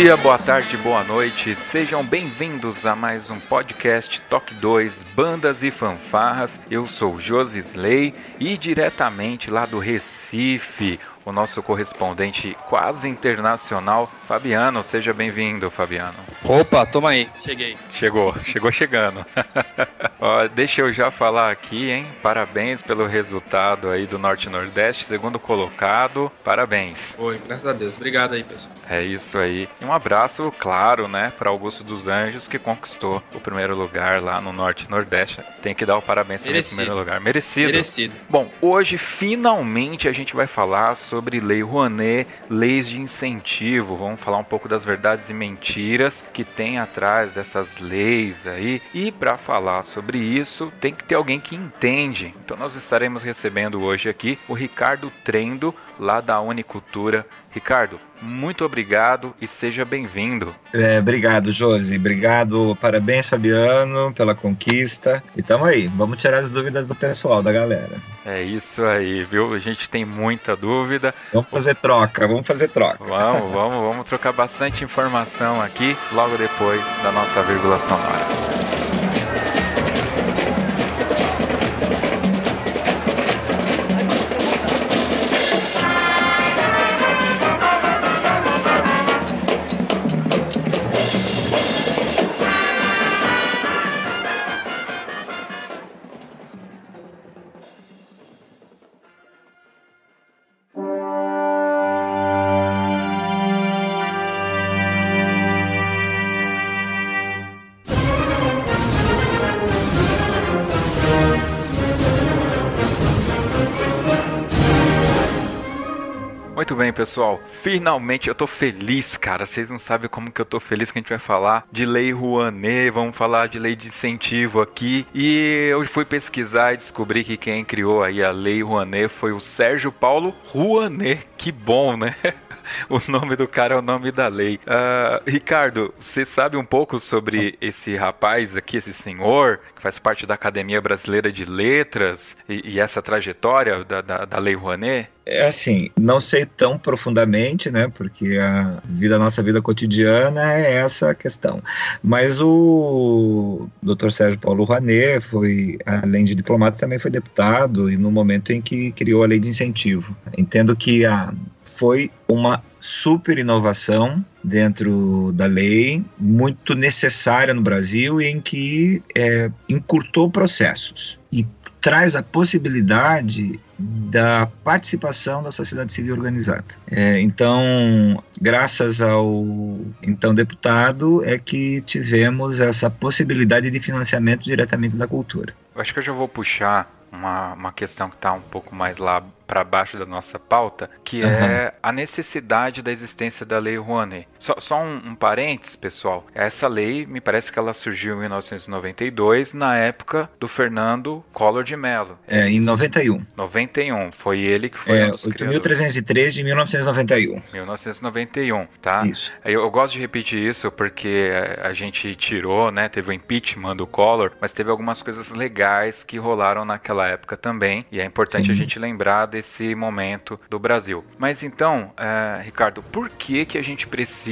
Dia, boa tarde, boa noite. Sejam bem-vindos a mais um podcast Toque 2 Bandas e Fanfarras. Eu sou Josi Slay e diretamente lá do Recife, o nosso correspondente quase internacional, Fabiano. Seja bem-vindo, Fabiano. Opa, toma aí, cheguei. Chegou, chegou chegando. Ó, deixa eu já falar aqui, hein? Parabéns pelo resultado aí do Norte Nordeste, segundo colocado. Parabéns. Oi, graças a Deus. Obrigado aí, pessoal. É isso aí. E um abraço, claro, né, para Augusto dos Anjos, que conquistou o primeiro lugar lá no Norte Nordeste. Tem que dar o parabéns também Merecido. primeiro lugar. Merecido. Merecido. Bom, hoje finalmente a gente vai falar sobre Lei Rouanet, leis de incentivo. Vamos falar um pouco das verdades e mentiras que tem atrás dessas leis aí. E para falar sobre isso, tem que ter alguém que entende. Então nós estaremos recebendo hoje aqui o Ricardo Trendo, lá da Unicultura. Ricardo, muito obrigado e seja bem-vindo. É, obrigado, Josi. Obrigado, parabéns, Fabiano, pela conquista. E tamo aí, vamos tirar as dúvidas do pessoal, da galera. É isso aí, viu? A gente tem muita dúvida. Vamos fazer troca, vamos fazer troca. Vamos, vamos, vamos trocar bastante informação aqui logo depois da nossa vírgula sonora. Pessoal. Finalmente eu tô feliz, cara. Vocês não sabem como que eu tô feliz que a gente vai falar de lei Rouanet, vamos falar de lei de incentivo aqui. E eu fui pesquisar e descobri que quem criou aí a lei Rouanet foi o Sérgio Paulo Rouanet. Que bom, né? O nome do cara é o nome da lei. Ah, Ricardo, você sabe um pouco sobre esse rapaz aqui, esse senhor, que faz parte da Academia Brasileira de Letras e, e essa trajetória da, da, da Lei Rouanet? É assim, não sei tão profundamente, né? Porque a vida, nossa vida cotidiana é essa a questão. Mas o Dr. Sérgio Paulo Rouanet foi, além de diplomata, também foi deputado e no momento em que criou a lei de incentivo. Entendo que a foi uma super inovação dentro da lei, muito necessária no Brasil, e em que é, encurtou processos e traz a possibilidade da participação da sociedade civil organizada. É, então, graças ao então deputado, é que tivemos essa possibilidade de financiamento diretamente da cultura. Eu acho que eu já vou puxar uma, uma questão que está um pouco mais lá para baixo da nossa pauta, que uhum. é a necessidade da existência da Lei Rouanet. Só, só um, um parênteses, pessoal. Essa lei, me parece que ela surgiu em 1992, na época do Fernando Collor de Mello. É, em 91. 91. Foi ele que foi é, um dos 8.303 de 1991. 1991, tá? Isso. Eu, eu, gosto de repetir isso porque a, a gente tirou, né? Teve o impeachment do Collor, mas teve algumas coisas legais que rolaram naquela época também. E é importante Sim. a gente lembrar desse momento do Brasil. Mas então, é, Ricardo, por que que a gente precisa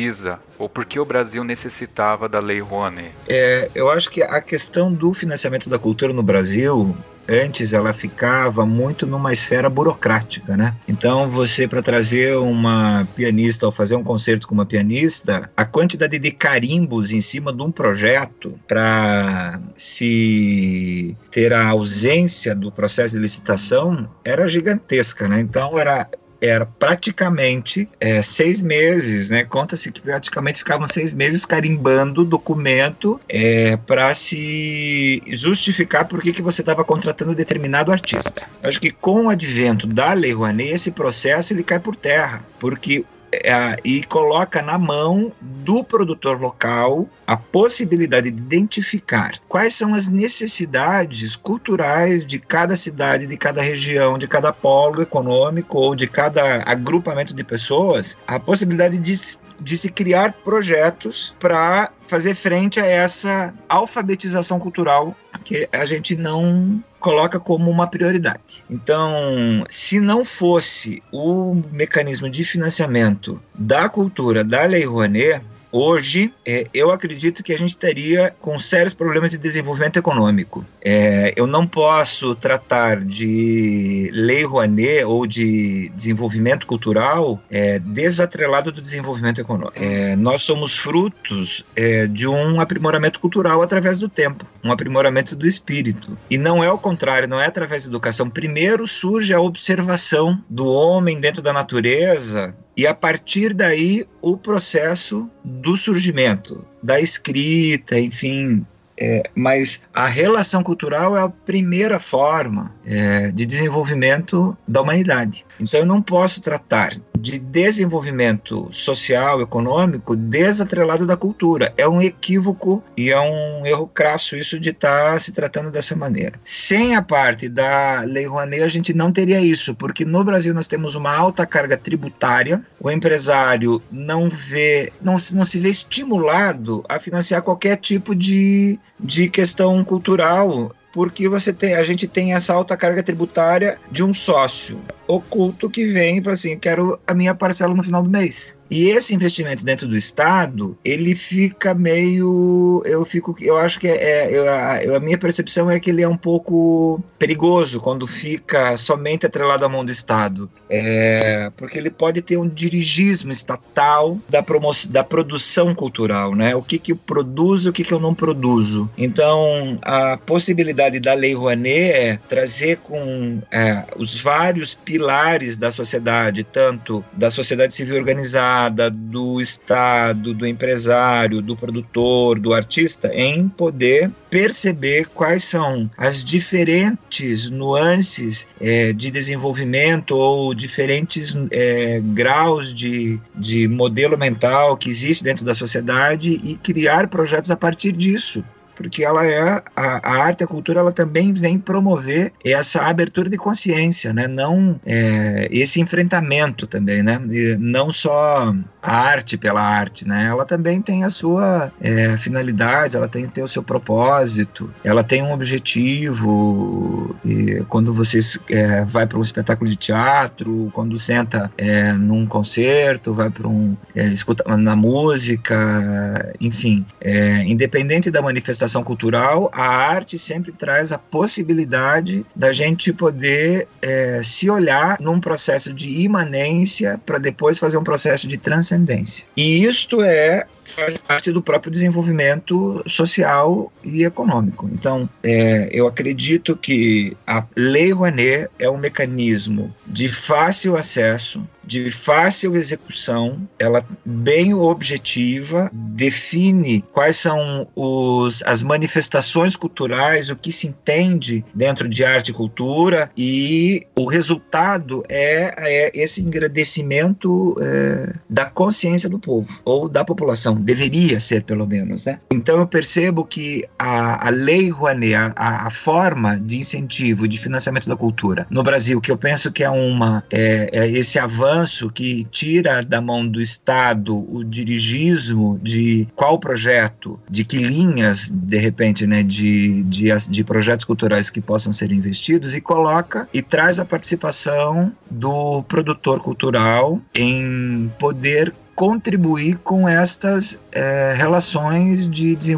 ou por que o Brasil necessitava da Lei Rouanet? É, eu acho que a questão do financiamento da cultura no Brasil antes ela ficava muito numa esfera burocrática, né? Então você para trazer uma pianista ou fazer um concerto com uma pianista, a quantidade de carimbos em cima de um projeto para se ter a ausência do processo de licitação era gigantesca, né? Então era era praticamente é, seis meses, né? Conta-se que praticamente ficavam seis meses carimbando documento é, para se justificar por que, que você estava contratando determinado artista. Acho que com o advento da Lei Rouanet, esse processo ele cai por terra, porque é, e coloca na mão do produtor local a possibilidade de identificar quais são as necessidades culturais de cada cidade, de cada região, de cada polo econômico ou de cada agrupamento de pessoas, a possibilidade de, de se criar projetos para fazer frente a essa alfabetização cultural que a gente não coloca como uma prioridade. Então, se não fosse o mecanismo de financiamento da cultura da Lei Rouanet, Hoje, é, eu acredito que a gente estaria com sérios problemas de desenvolvimento econômico. É, eu não posso tratar de lei Rouanet ou de desenvolvimento cultural é, desatrelado do desenvolvimento econômico. É, nós somos frutos é, de um aprimoramento cultural através do tempo, um aprimoramento do espírito. E não é o contrário, não é através da educação. Primeiro surge a observação do homem dentro da natureza, e a partir daí o processo do surgimento, da escrita, enfim. É, mas a relação cultural é a primeira forma é, de desenvolvimento da humanidade. Então eu não posso tratar de desenvolvimento social, econômico, desatrelado da cultura. É um equívoco e é um erro crasso isso de estar tá se tratando dessa maneira. Sem a parte da Lei Rouanet, a gente não teria isso, porque no Brasil nós temos uma alta carga tributária, o empresário não vê, não, não se vê estimulado a financiar qualquer tipo de, de questão cultural porque você tem, a gente tem essa alta carga tributária de um sócio oculto que vem e fala assim, quero a minha parcela no final do mês. E esse investimento dentro do Estado, ele fica meio. Eu fico. Eu acho que é. é eu, a, a, minha percepção é que ele é um pouco perigoso quando fica somente atrelado à mão do Estado. É, porque ele pode ter um dirigismo estatal da, promoção, da produção cultural, né? O que, que eu produzo o que, que eu não produzo. Então, a possibilidade da Lei Rouanet é trazer com é, os vários pilares da sociedade, tanto da sociedade civil organizada, do Estado, do empresário, do produtor, do artista, em poder perceber quais são as diferentes nuances é, de desenvolvimento ou diferentes é, graus de, de modelo mental que existe dentro da sociedade e criar projetos a partir disso porque ela é a, a, arte, a cultura, ela também vem promover essa abertura de consciência, né? Não é, esse enfrentamento também, né? E não só a arte pela arte, né? Ela também tem a sua é, finalidade, ela tem, tem o seu propósito, ela tem um objetivo. E quando você é, vai para um espetáculo de teatro, quando senta é, num concerto, vai para um é, escuta na música, enfim, é, independente da manifestação manifestação cultural, a arte sempre traz a possibilidade da gente poder é, se olhar num processo de imanência para depois fazer um processo de transcendência. E isto é faz parte do próprio desenvolvimento social e econômico. Então, é, eu acredito que a Lei Rouanet é um mecanismo de fácil acesso de fácil execução, ela bem objetiva, define quais são os, as manifestações culturais, o que se entende dentro de arte e cultura, e o resultado é, é esse engrandecimento é, da consciência do povo, ou da população, deveria ser pelo menos. Né? Então eu percebo que a, a lei Rouanet, a, a forma de incentivo, de financiamento da cultura no Brasil, que eu penso que é uma é, é esse avanço que tira da mão do Estado o dirigismo de qual projeto, de que linhas, de repente, né, de, de, de projetos culturais que possam ser investidos e coloca e traz a participação do produtor cultural em poder contribuir com estas é, relações de, de,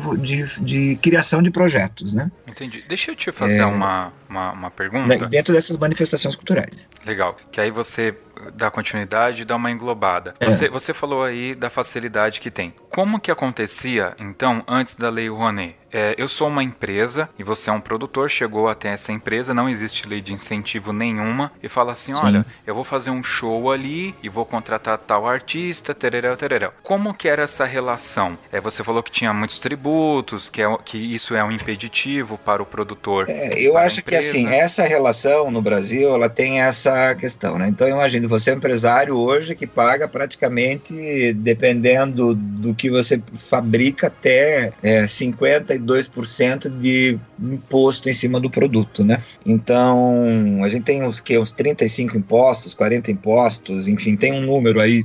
de, criação de projetos, né? Entendi. Deixa eu te fazer é, uma, uma, uma, pergunta. Dentro dessas manifestações culturais. Legal. Que aí você dá continuidade e dá uma englobada. É. Você, você falou aí da facilidade que tem. Como que acontecia, então, antes da Lei Rouanet? É, eu sou uma empresa e você é um produtor, chegou até essa empresa, não existe lei de incentivo nenhuma, e fala assim: Sim. olha, eu vou fazer um show ali e vou contratar tal artista, tereréu, tereréu. Como que era essa relação? É, você falou que tinha muitos tributos, que, é, que isso é um impeditivo para o produtor. É, eu acho que assim, essa relação no Brasil, ela tem essa questão, né? Então imagine, você é um empresário hoje que paga praticamente, dependendo do que você fabrica, até é, 50 2% de imposto em cima do produto, né? Então, a gente tem uns, que, uns 35 impostos, 40 impostos, enfim, tem um número aí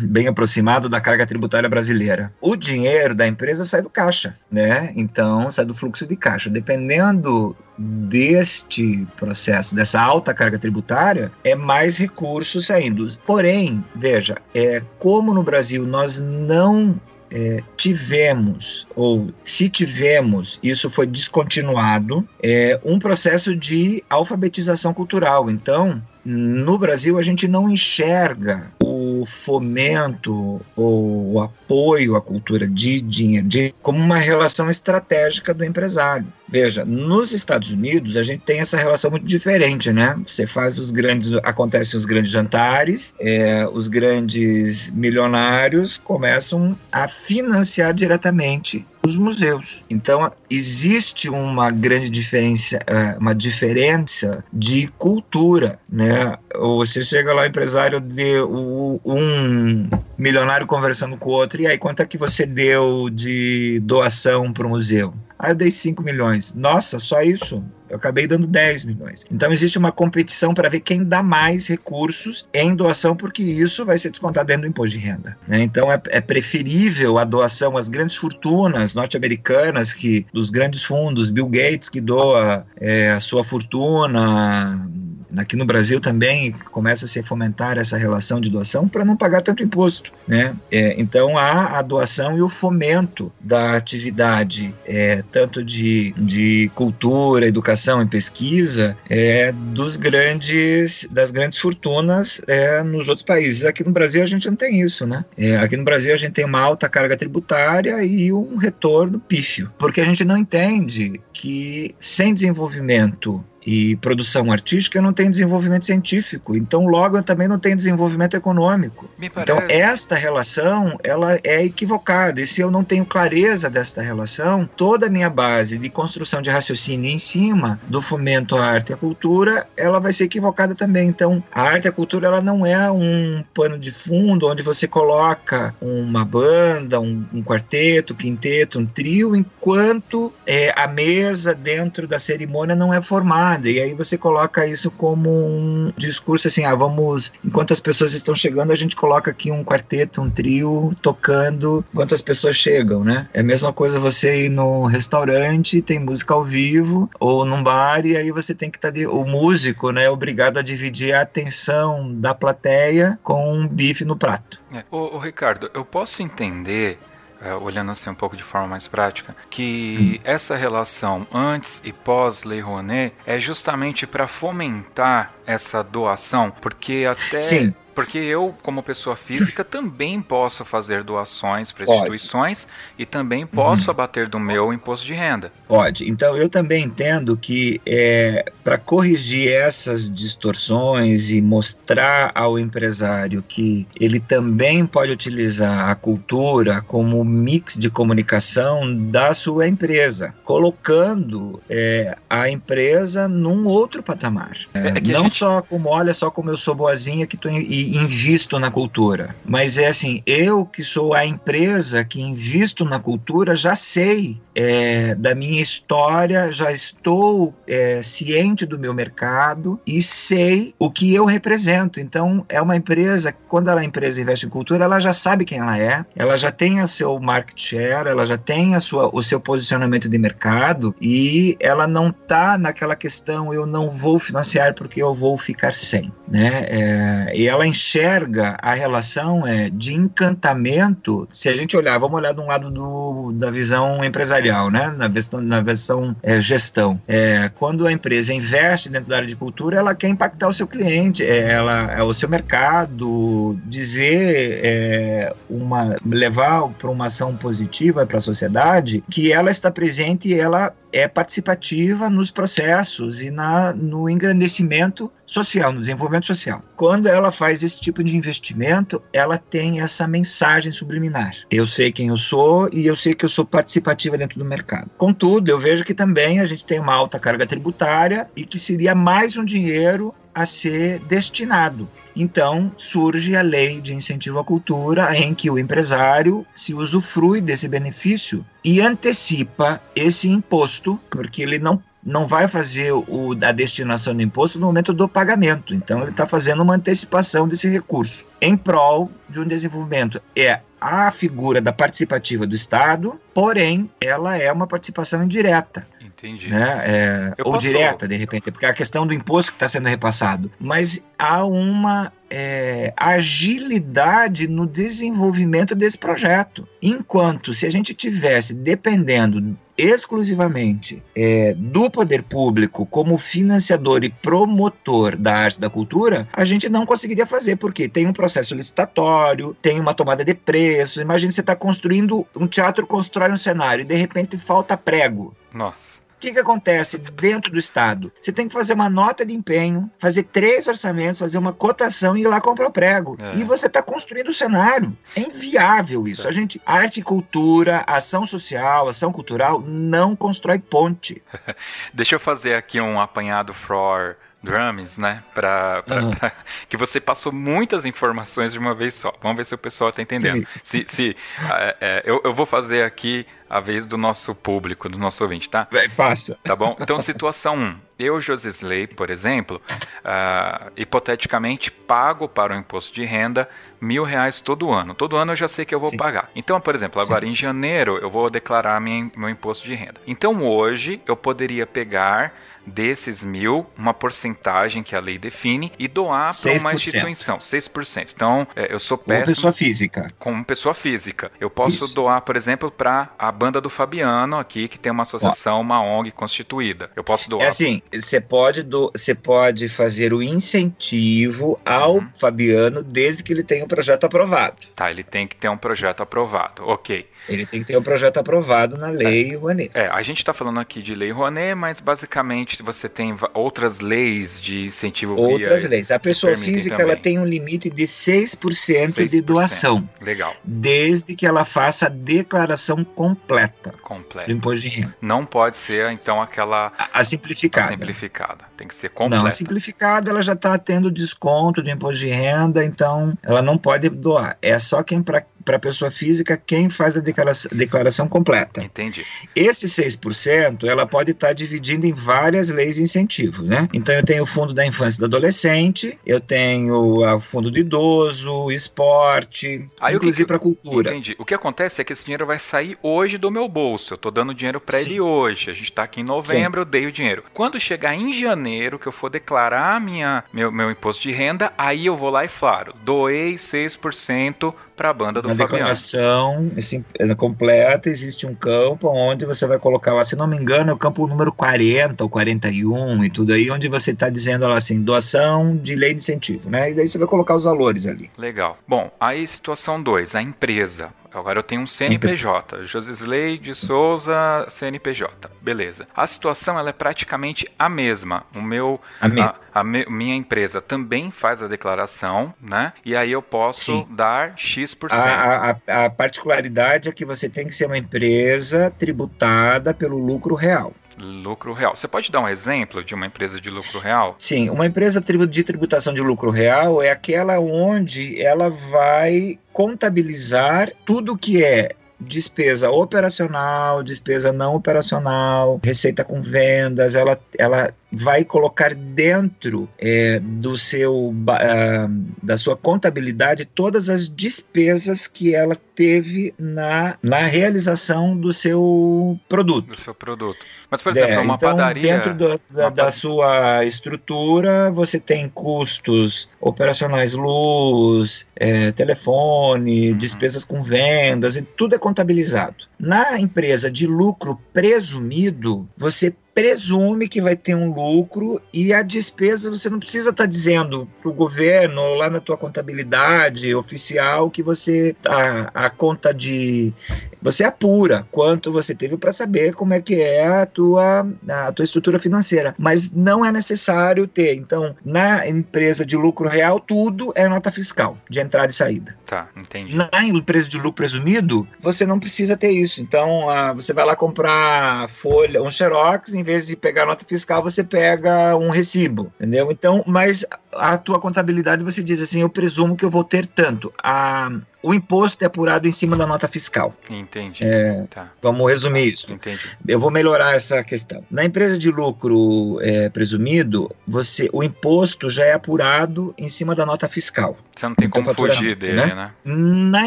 bem aproximado da carga tributária brasileira. O dinheiro da empresa sai do caixa, né? Então, sai do fluxo de caixa. Dependendo deste processo, dessa alta carga tributária, é mais recursos saindo. Porém, veja, é como no Brasil nós não é, tivemos, ou se tivemos, isso foi descontinuado, é, um processo de alfabetização cultural. Então, no Brasil, a gente não enxerga o fomento ou o apoio à cultura de dinheiro de, como uma relação estratégica do empresário. Veja, nos Estados Unidos a gente tem essa relação muito diferente, né? Você faz os grandes, acontecem os grandes jantares, é, os grandes milionários começam a financiar diretamente os museus. Então existe uma grande diferença, é, uma diferença de cultura, né? Você chega lá empresário de um milionário conversando com o outro e aí quanto é que você deu de doação para o museu? Ah, eu dei 5 milhões. Nossa, só isso? Eu acabei dando 10 milhões. Então existe uma competição para ver quem dá mais recursos em doação, porque isso vai ser descontado dentro do imposto de renda. Né? Então é, é, preferível a doação às grandes fortunas norte-americanas, que dos grandes fundos, Bill Gates que doa é, a sua fortuna Aqui no Brasil também começa a se fomentar essa relação de doação para não pagar tanto imposto. Né? É, então há a doação e o fomento da atividade, é, tanto de, de cultura, educação e pesquisa, é, dos grandes, das grandes fortunas é, nos outros países. Aqui no Brasil a gente não tem isso. Né? É, aqui no Brasil a gente tem uma alta carga tributária e um retorno pífio, porque a gente não entende que sem desenvolvimento e produção artística, não tenho desenvolvimento científico. Então, logo, também não tenho desenvolvimento econômico. Então, esta relação, ela é equivocada. E se eu não tenho clareza desta relação, toda a minha base de construção de raciocínio em cima do fomento à arte e à cultura, ela vai ser equivocada também. Então, a arte e a cultura, ela não é um pano de fundo onde você coloca uma banda, um, um quarteto, um quinteto, um trio, enquanto é, a mesa dentro da cerimônia não é formada nada. E aí você coloca isso como um discurso assim: ah, vamos, enquanto as pessoas estão chegando, a gente coloca aqui um quarteto, um trio tocando enquanto as pessoas chegam, né? É a mesma coisa você ir no restaurante, tem música ao vivo, ou num bar, e aí você tem que estar. Tá de... O músico, né, é obrigado a dividir a atenção da plateia com um bife no prato. É. Ô, ô Ricardo, eu posso entender é, olhando assim um pouco de forma mais prática, que hum. essa relação antes e pós Lei Rouanet é justamente para fomentar essa doação, porque até Sim. Porque eu, como pessoa física, também posso fazer doações para instituições e também posso uhum. abater do meu imposto de renda. Pode. Então, eu também entendo que é, para corrigir essas distorções e mostrar ao empresário que ele também pode utilizar a cultura como mix de comunicação da sua empresa, colocando é, a empresa num outro patamar. É, é não gente... só como, olha só como eu sou boazinha que tô, e invisto na cultura. Mas é assim, eu que sou a empresa que invisto na cultura, já sei é, da minha história, já estou é, ciente do meu mercado e sei o que eu represento. Então, é uma empresa, quando ela, a empresa investe em cultura, ela já sabe quem ela é, ela já tem o seu market share, ela já tem a sua, o seu posicionamento de mercado e ela não está naquela questão, eu não vou financiar porque eu vou ficar sem. Né? É, e ela enxerga a relação é de encantamento. Se a gente olhar, vamos olhar de um lado do, da visão empresarial, né? Na versão, na versão é, gestão. É, quando a empresa investe dentro da área de cultura, ela quer impactar o seu cliente, é, ela é o seu mercado, dizer é, uma, levar para uma ação positiva para a sociedade, que ela está presente e ela é participativa nos processos e na, no engrandecimento social, no desenvolvimento social. Quando ela faz esse tipo de investimento, ela tem essa mensagem subliminar. Eu sei quem eu sou e eu sei que eu sou participativa dentro do mercado. Contudo, eu vejo que também a gente tem uma alta carga tributária e que seria mais um dinheiro a ser destinado então surge a lei de incentivo à cultura, em que o empresário se usufrui desse benefício e antecipa esse imposto, porque ele não não vai fazer o, a destinação do imposto no momento do pagamento. Então, ele está fazendo uma antecipação desse recurso em prol de um desenvolvimento. É a figura da participativa do Estado, porém, ela é uma participação indireta. Entendi. Né? É, ou posso... direta, de repente, porque é a questão do imposto que está sendo repassado. Mas há uma é, agilidade no desenvolvimento desse projeto. Enquanto se a gente tivesse dependendo exclusivamente é, do poder público como financiador e promotor da arte da cultura, a gente não conseguiria fazer, porque tem um processo licitatório, tem uma tomada de preços. Imagina você está construindo um teatro, constrói um cenário e de repente falta prego. Nossa que, que acontece dentro do Estado? Você tem que fazer uma nota de empenho, fazer três orçamentos, fazer uma cotação e ir lá comprar o prego. É. E você está construindo o cenário. É inviável isso. É. A gente, arte e cultura, ação social, ação cultural, não constrói ponte. Deixa eu fazer aqui um apanhado for Drums, né? Pra, pra, uhum. pra, que você passou muitas informações de uma vez só. Vamos ver se o pessoal está entendendo. Sim. Se, se é, é, eu, eu vou fazer aqui a vez do nosso público, do nosso ouvinte, tá? Passa. Tá bom? Então, situação 1. Eu, Josisley, por exemplo, uh, hipoteticamente pago para o imposto de renda mil reais todo ano. Todo ano eu já sei que eu vou Sim. pagar. Então, por exemplo, agora Sim. em janeiro eu vou declarar minha, meu imposto de renda. Então, hoje eu poderia pegar desses mil, uma porcentagem que a lei define, e doar para uma instituição, 6%. Então, é, eu sou péssimo. Como pessoa física. Como pessoa física. Eu posso Isso. doar, por exemplo, para a banda do Fabiano aqui, que tem uma associação, uma ONG constituída. Eu posso doar. É assim, você pode, do, pode fazer o incentivo ao uhum. Fabiano desde que ele tenha um projeto aprovado. Tá, ele tem que ter um projeto aprovado. Ok. Ele tem que ter um projeto aprovado na lei é, Rouanet. É, a gente está falando aqui de lei Rouanet, mas basicamente você tem outras leis de incentivo Outras leis. A pessoa física também. ela tem um limite de 6%, 6% de doação. Legal. Desde que ela faça a declaração completa. Completa. Do imposto de renda. Não pode ser, então, aquela... A, a simplificada. A simplificada. Tem que ser completa. Não, a simplificada ela já está tendo desconto do imposto de renda, então ela não pode doar. É só quem para para a pessoa física quem faz a declaração, declaração completa. Entendi. Esse 6%, ela pode estar tá dividindo em várias leis de incentivo, né? Então eu tenho o fundo da infância e do adolescente, eu tenho o fundo do idoso, esporte, Aí, inclusive para cultura. Entendi. O que acontece é que esse dinheiro vai sair hoje do meu bolso. Eu estou dando dinheiro para ele hoje. A gente está aqui em novembro, Sim. eu dei o dinheiro. Quando chegar em janeiro, que eu for declarar minha, meu, meu imposto de renda, aí eu vou lá e falo, doei 6% para a banda do Na Fabiano. declaração assim, completa, existe um campo onde você vai colocar lá, se não me engano, é o campo número 40 ou 41 e tudo aí, onde você está dizendo lá assim, doação de lei de incentivo, né? E daí você vai colocar os valores ali. Legal. Bom, aí situação 2, a empresa. Agora eu tenho um CNPJ, Josisley de Sim. Souza, CNPJ. Beleza. A situação ela é praticamente a mesma. O meu, a, a, a me, minha empresa também faz a declaração, né? E aí eu posso Sim. dar X%. A, a, a particularidade é que você tem que ser uma empresa tributada pelo lucro real lucro real. Você pode dar um exemplo de uma empresa de lucro real? Sim, uma empresa de tributação de lucro real é aquela onde ela vai contabilizar tudo que é despesa operacional, despesa não operacional, receita com vendas, ela, ela vai colocar dentro é, do seu uh, da sua contabilidade todas as despesas que ela teve na, na realização do seu produto. Do seu produto. Mas, por exemplo, é, uma então, padaria. Dentro do, da, da, sua estrutura, você tem custos operacionais, luz, é, telefone, uhum. despesas com vendas, e tudo é contabilizado. Na empresa de lucro presumido, você presume que vai ter um lucro e a despesa você não precisa estar tá dizendo para o governo ou lá na tua contabilidade oficial que você a, a conta de você apura quanto você teve para saber como é que é a tua a tua estrutura financeira, mas não é necessário ter. Então, na empresa de lucro real tudo é nota fiscal de entrada e saída. Tá, entendi. Na empresa de lucro presumido, você não precisa ter isso. Então, a, você vai lá comprar folha, um xerox em vez de pegar nota fiscal, você pega um recibo, entendeu? Então, mas a tua contabilidade você diz assim, eu presumo que eu vou ter tanto. A, o imposto é apurado em cima da nota fiscal. Entendi. É, tá. Vamos resumir isso. Entendi. Eu vou melhorar essa questão. Na empresa de lucro é, presumido, você, o imposto já é apurado em cima da nota fiscal. Você não tem como fugir dele, né? né? Na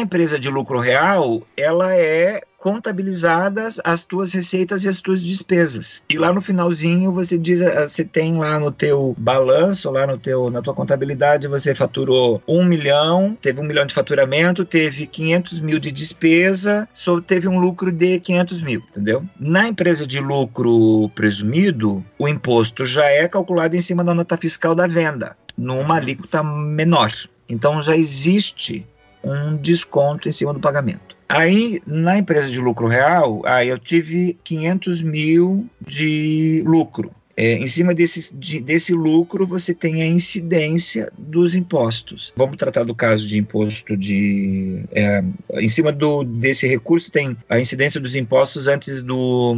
empresa de lucro real, ela é contabilizadas as tuas receitas e as tuas despesas. E lá no finalzinho você diz, eh, você tem lá no teu balanço, lá no teu, na tua contabilidade, você faturou um milhão, teve um milhão de faturamento, teve 500 mil de despesa, só teve um lucro de 500 mil, entendeu? Na empresa de lucro presumido, o imposto já é calculado em cima da nota fiscal da venda, numa alíquota menor. Então já existe um desconto em cima do pagamento. Aí, na empresa de lucro real, aí eu tive 500 mil de lucro. É, em cima desse, de, desse lucro, você tem a incidência dos impostos. Vamos tratar do caso de imposto de. É, em cima do, desse recurso, tem a incidência dos impostos antes do,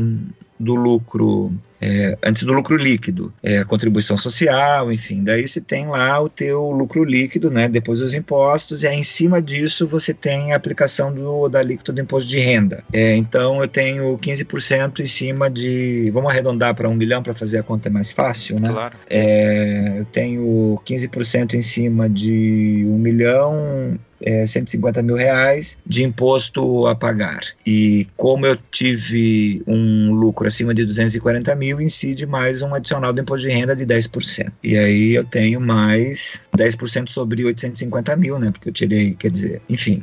do lucro é, antes do lucro líquido, é, contribuição social, enfim, daí você tem lá o teu lucro líquido, né, depois dos impostos, e aí em cima disso você tem a aplicação do, da alíquota do imposto de renda. É, então eu tenho 15% em cima de, vamos arredondar para um milhão para fazer a conta mais fácil, né? Claro. É, eu tenho 15% em cima de um milhão é, 150 mil reais de imposto a pagar. E como eu tive um lucro acima de 240 mil, incide mais um adicional do imposto de renda de 10%. E aí eu tenho mais 10% sobre 850 mil, né? Porque eu tirei, quer dizer, enfim.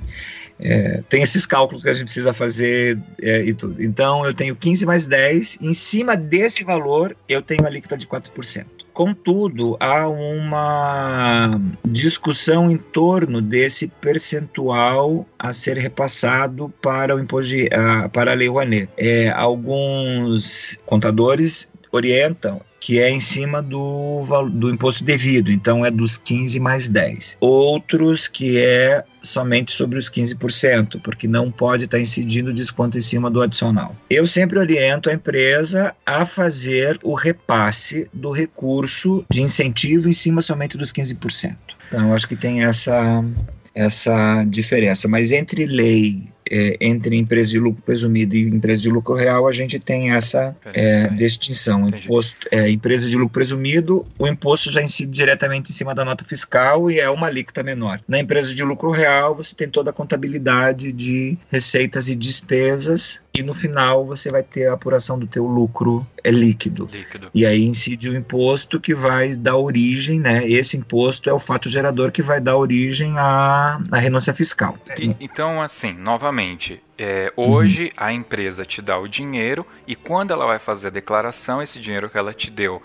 É, tem esses cálculos que a gente precisa fazer é, e tudo. Então eu tenho 15 mais 10, em cima desse valor eu tenho a alíquota de 4%. Contudo, há uma discussão em torno desse percentual a ser repassado para o imposto de, uh, para a Lei Rouanet. É, alguns contadores orientam que é em cima do, do imposto devido, então é dos 15 mais 10. Outros que é somente sobre os 15%, porque não pode estar incidindo desconto em cima do adicional. Eu sempre oriento a empresa a fazer o repasse do recurso de incentivo em cima somente dos 15%. Então, acho que tem essa, essa diferença. Mas entre lei é, entre empresa de lucro presumido e empresa de lucro real, a gente tem essa é, distinção. Imposto, é, empresa de lucro presumido, o imposto já incide diretamente em cima da nota fiscal e é uma alíquota menor. Na empresa de lucro real, você tem toda a contabilidade de receitas e despesas e no final você vai ter a apuração do teu lucro é líquido. líquido. E aí incide o imposto que vai dar origem, né? Esse imposto é o fato gerador que vai dar origem à, à renúncia fiscal. E, então, assim, novamente, é, hoje uhum. a empresa te dá o dinheiro e quando ela vai fazer a declaração, esse dinheiro que ela te deu,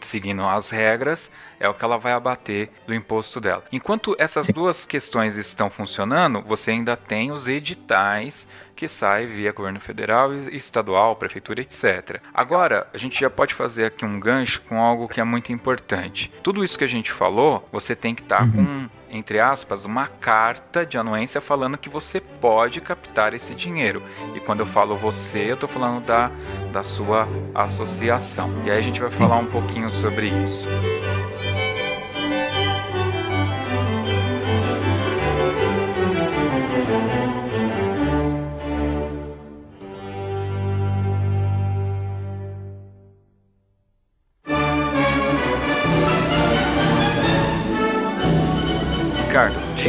seguindo as regras, é o que ela vai abater do imposto dela. Enquanto essas Sim. duas questões estão funcionando, você ainda tem os editais que saem via governo federal e estadual, prefeitura, etc. Agora, a gente já pode fazer aqui um gancho com algo que é muito importante. Tudo isso que a gente falou, você tem que estar tá uhum. com entre aspas, uma carta de anuência falando que você pode captar esse dinheiro. E quando eu falo você, eu estou falando da, da sua associação. E aí a gente vai falar um pouquinho sobre isso.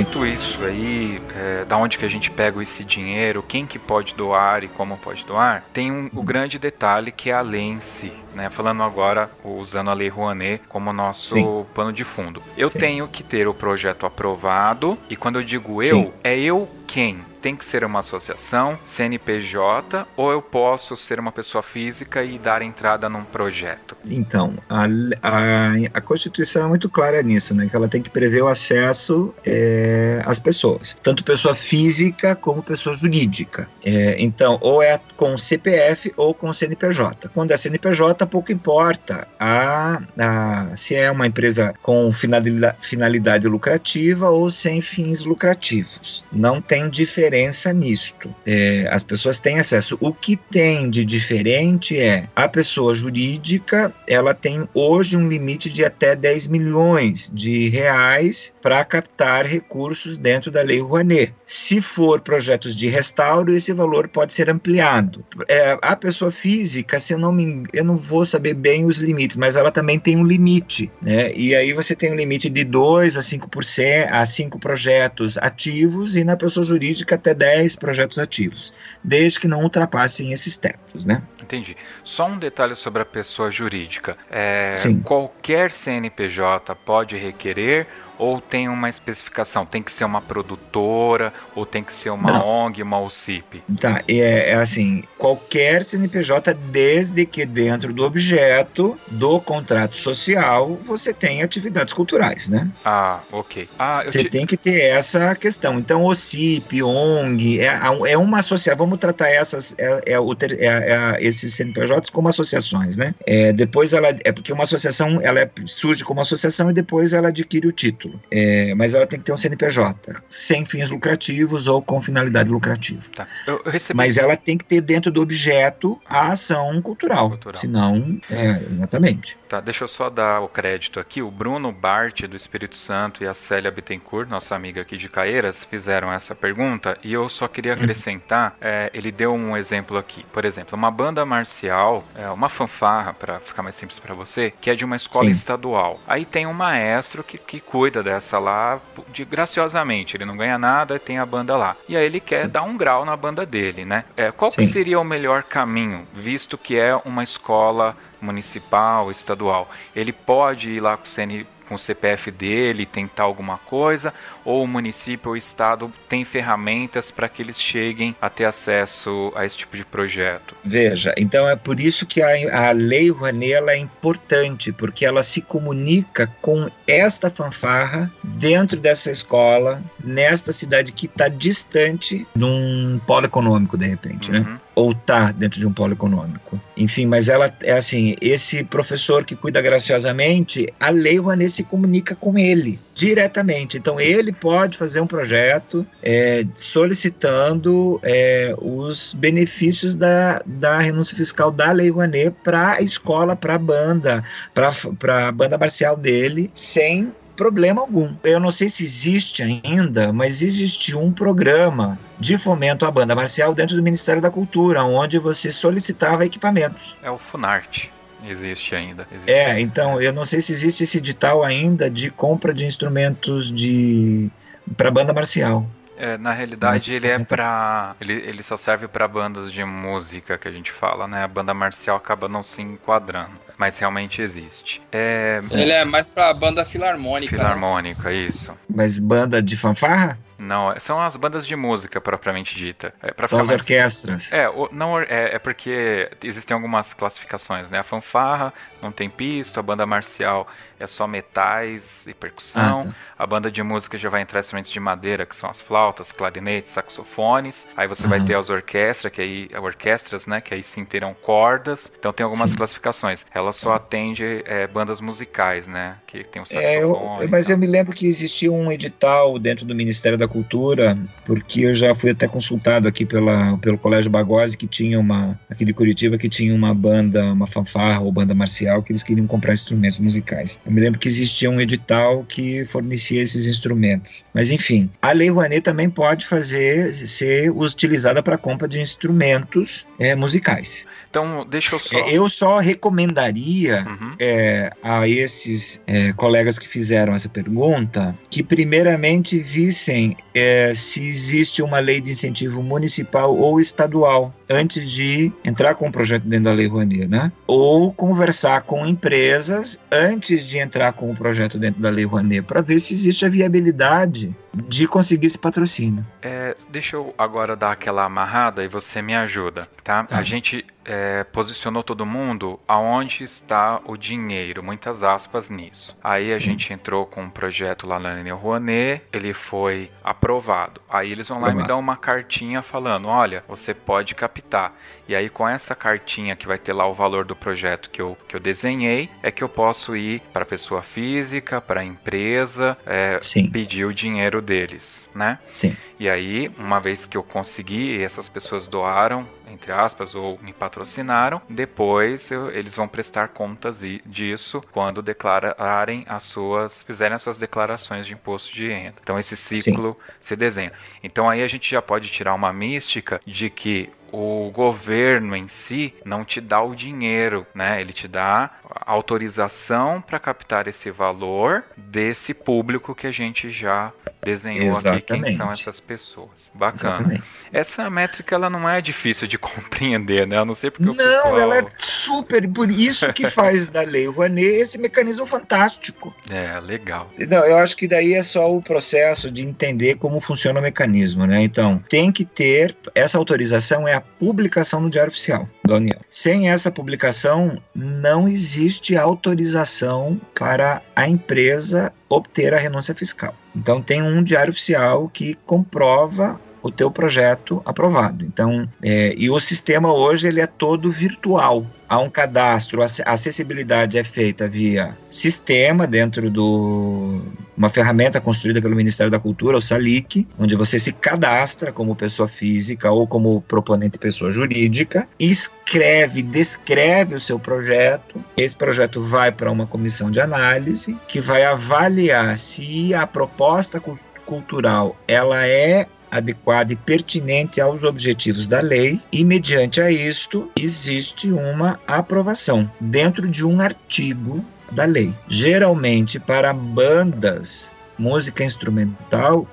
Disso aí, é, da onde que a gente pega esse dinheiro, quem que pode doar e como pode doar, tem um, o grande detalhe que é a lei em si. Né? Falando agora, usando a Lei Rouanet como nosso Sim. pano de fundo. Eu Sim. tenho que ter o projeto aprovado, e quando eu digo eu, Sim. é eu quem? tem que ser uma associação, CNPJ, ou eu posso ser uma pessoa física e dar entrada num projeto? Então, a, a, a Constituição é muito clara nisso, né? Que ela tem que prever o acesso é, às pessoas, tanto pessoa física como pessoa jurídica. É, então, ou é com CPF ou com CNPJ. Quando é CNPJ, pouco importa a, a, se é uma empresa com finalidade, finalidade lucrativa ou sem fins lucrativos. Não tem diferença diferença nisto. É, as pessoas têm acesso. O que tem de diferente é a pessoa jurídica, ela tem hoje um limite de até 10 milhões de reais para captar recursos dentro da Lei Rouanet. Se for projetos de restauro, esse valor pode ser ampliado. É, a pessoa física, se eu não me, eu não vou saber bem os limites, mas ela também tem um limite, né? E aí você tem um limite de 2 a 5% a 5 projetos ativos e na pessoa jurídica até 10 projetos ativos, desde que não ultrapassem esses tetos, né? Entendi. Só um detalhe sobre a pessoa jurídica. É, qualquer CNPJ pode requerer ou tem uma especificação? Tem que ser uma produtora ou tem que ser uma Não. ONG, uma OCIP? Tá, é, é, assim, qualquer CNPJ, desde que dentro do objeto do contrato social você tem atividades culturais, né? Ah, ok. Ah, você te... tem que ter essa questão. Então, OCIP, ONG, é, é uma associação, vamos tratar essas, é, é, é, é, esses CNPJs como associações, né? É, depois ela, é porque uma associação, ela surge como associação e depois ela adquire o título título, é, mas ela tem que ter um CNPJ, sem fins lucrativos ou com finalidade lucrativa. Tá. Eu, eu recebi... Mas ela tem que ter dentro do objeto a ação cultural, cultural. senão, é, exatamente. Tá, deixa eu só dar o crédito aqui, o Bruno Bart do Espírito Santo e a Célia Bittencourt, nossa amiga aqui de Caeiras, fizeram essa pergunta e eu só queria acrescentar, uhum. é, ele deu um exemplo aqui, por exemplo, uma banda marcial, é, uma fanfarra, para ficar mais simples para você, que é de uma escola Sim. estadual. Aí tem um maestro que, que cuida cuida dessa lá de graciosamente. Ele não ganha nada, tem a banda lá. E aí ele quer Sim. dar um grau na banda dele, né? É, qual que seria o melhor caminho, visto que é uma escola municipal, estadual? Ele pode ir lá com o CN com o CPF dele, tentar alguma coisa, ou o município ou o estado tem ferramentas para que eles cheguem a ter acesso a esse tipo de projeto? Veja, então é por isso que a, a Lei Rouanet é importante, porque ela se comunica com esta fanfarra dentro dessa escola, nesta cidade que está distante de um polo econômico, de repente, né? uhum. né? Ou está dentro de um polo econômico. Enfim, mas ela é assim, esse professor que cuida graciosamente, a Lei Rouanet se comunica com ele diretamente. Então ele pode fazer um projeto é, solicitando é, os benefícios da, da renúncia fiscal da Lei Rouanet para a escola, para a banda, para a banda marcial dele, sem problema algum. Eu não sei se existe ainda, mas existe um programa de fomento à banda marcial dentro do Ministério da Cultura, onde você solicitava equipamentos. É o Funarte. Existe ainda. Existe. É, então eu não sei se existe esse edital ainda de compra de instrumentos de para banda marcial. É, na realidade ele é para ele, ele só serve para bandas de música que a gente fala, né? A banda marcial acaba não se enquadrando, mas realmente existe. É... Ele é mais para banda filarmônica. Né? Filarmônica, né? isso. Mas banda de fanfarra? Não, são as bandas de música propriamente dita. É, pra são as mais... orquestras. É, o, não, é, é porque existem algumas classificações, né? A fanfarra não tem pisto, a banda marcial é só metais e percussão. Ah, tá. A banda de música já vai entrar instrumentos de madeira, que são as flautas, clarinetes, saxofones. Aí você uhum. vai ter as orquestras, que aí orquestras, né, que aí sim terão cordas. Então tem algumas sim. classificações. Ela só atende é, bandas musicais, né, que tem o saxofone. É, eu, mas eu me lembro que existia um edital dentro do Ministério da Cultura, porque eu já fui até consultado aqui pela, pelo Colégio Bagose, que tinha uma aqui de Curitiba que tinha uma banda, uma fanfarra ou banda marcial que eles queriam comprar instrumentos musicais. Eu me lembro que existia um edital que fornecia esses instrumentos. Mas enfim, a Lei Rouanet também pode fazer ser utilizada para compra de instrumentos é, musicais. Então, deixa eu só. É, eu só recomendaria recomendaria uhum. é, a esses é, colegas que fizeram essa pergunta que, primeiramente, vissem é, se existe uma lei de incentivo municipal ou estadual antes de entrar com o projeto dentro da Lei Rouanet, né? Ou conversar com empresas antes de entrar com o projeto dentro da Lei Rouanet, para ver se existe a viabilidade de conseguir esse patrocínio. É, deixa eu agora dar aquela amarrada e você me ajuda, tá? tá. A gente é, posicionou todo mundo aonde está o dinheiro, muitas aspas nisso. Aí a Sim. gente entrou com um projeto lá na Lene Rouanet, ele foi aprovado. Aí eles vão lá e me dão uma cartinha falando: olha, você pode captar. E aí com essa cartinha que vai ter lá o valor do projeto que eu, que eu desenhei, é que eu posso ir para a pessoa física, para a empresa, é, pedir o dinheiro deles, né? Sim. E aí, uma vez que eu consegui, essas pessoas doaram entre aspas, ou me patrocinaram, depois eu, eles vão prestar contas disso quando declararem as suas, fizerem as suas declarações de imposto de renda. Então esse ciclo Sim. se desenha. Então aí a gente já pode tirar uma mística de que o governo em si não te dá o dinheiro, né? Ele te dá autorização para captar esse valor desse público que a gente já desenhou Exatamente. aqui quem são essas pessoas. Bacana. Exatamente. Essa métrica ela não é difícil de compreender, né? Eu não sei porque não, o pessoal... ela é super, por isso que faz da lei Rouanet esse mecanismo fantástico. É, legal. Não, eu acho que daí é só o processo de entender como funciona o mecanismo, né? Então, tem que ter essa autorização é a publicação no Diário Oficial da União. Sem essa publicação, não existe autorização para a empresa obter a renúncia fiscal. Então, tem um Diário Oficial que comprova o teu projeto aprovado. Então, é, e o sistema hoje ele é todo virtual. Há um cadastro, a acessibilidade é feita via sistema dentro do uma ferramenta construída pelo Ministério da Cultura, o SALIC, onde você se cadastra como pessoa física ou como proponente pessoa jurídica, escreve, descreve o seu projeto. Esse projeto vai para uma comissão de análise que vai avaliar se a proposta cultural ela é adequada e pertinente aos objetivos da lei, e mediante a isto existe uma aprovação dentro de um artigo da lei. Geralmente para bandas, música instrumental,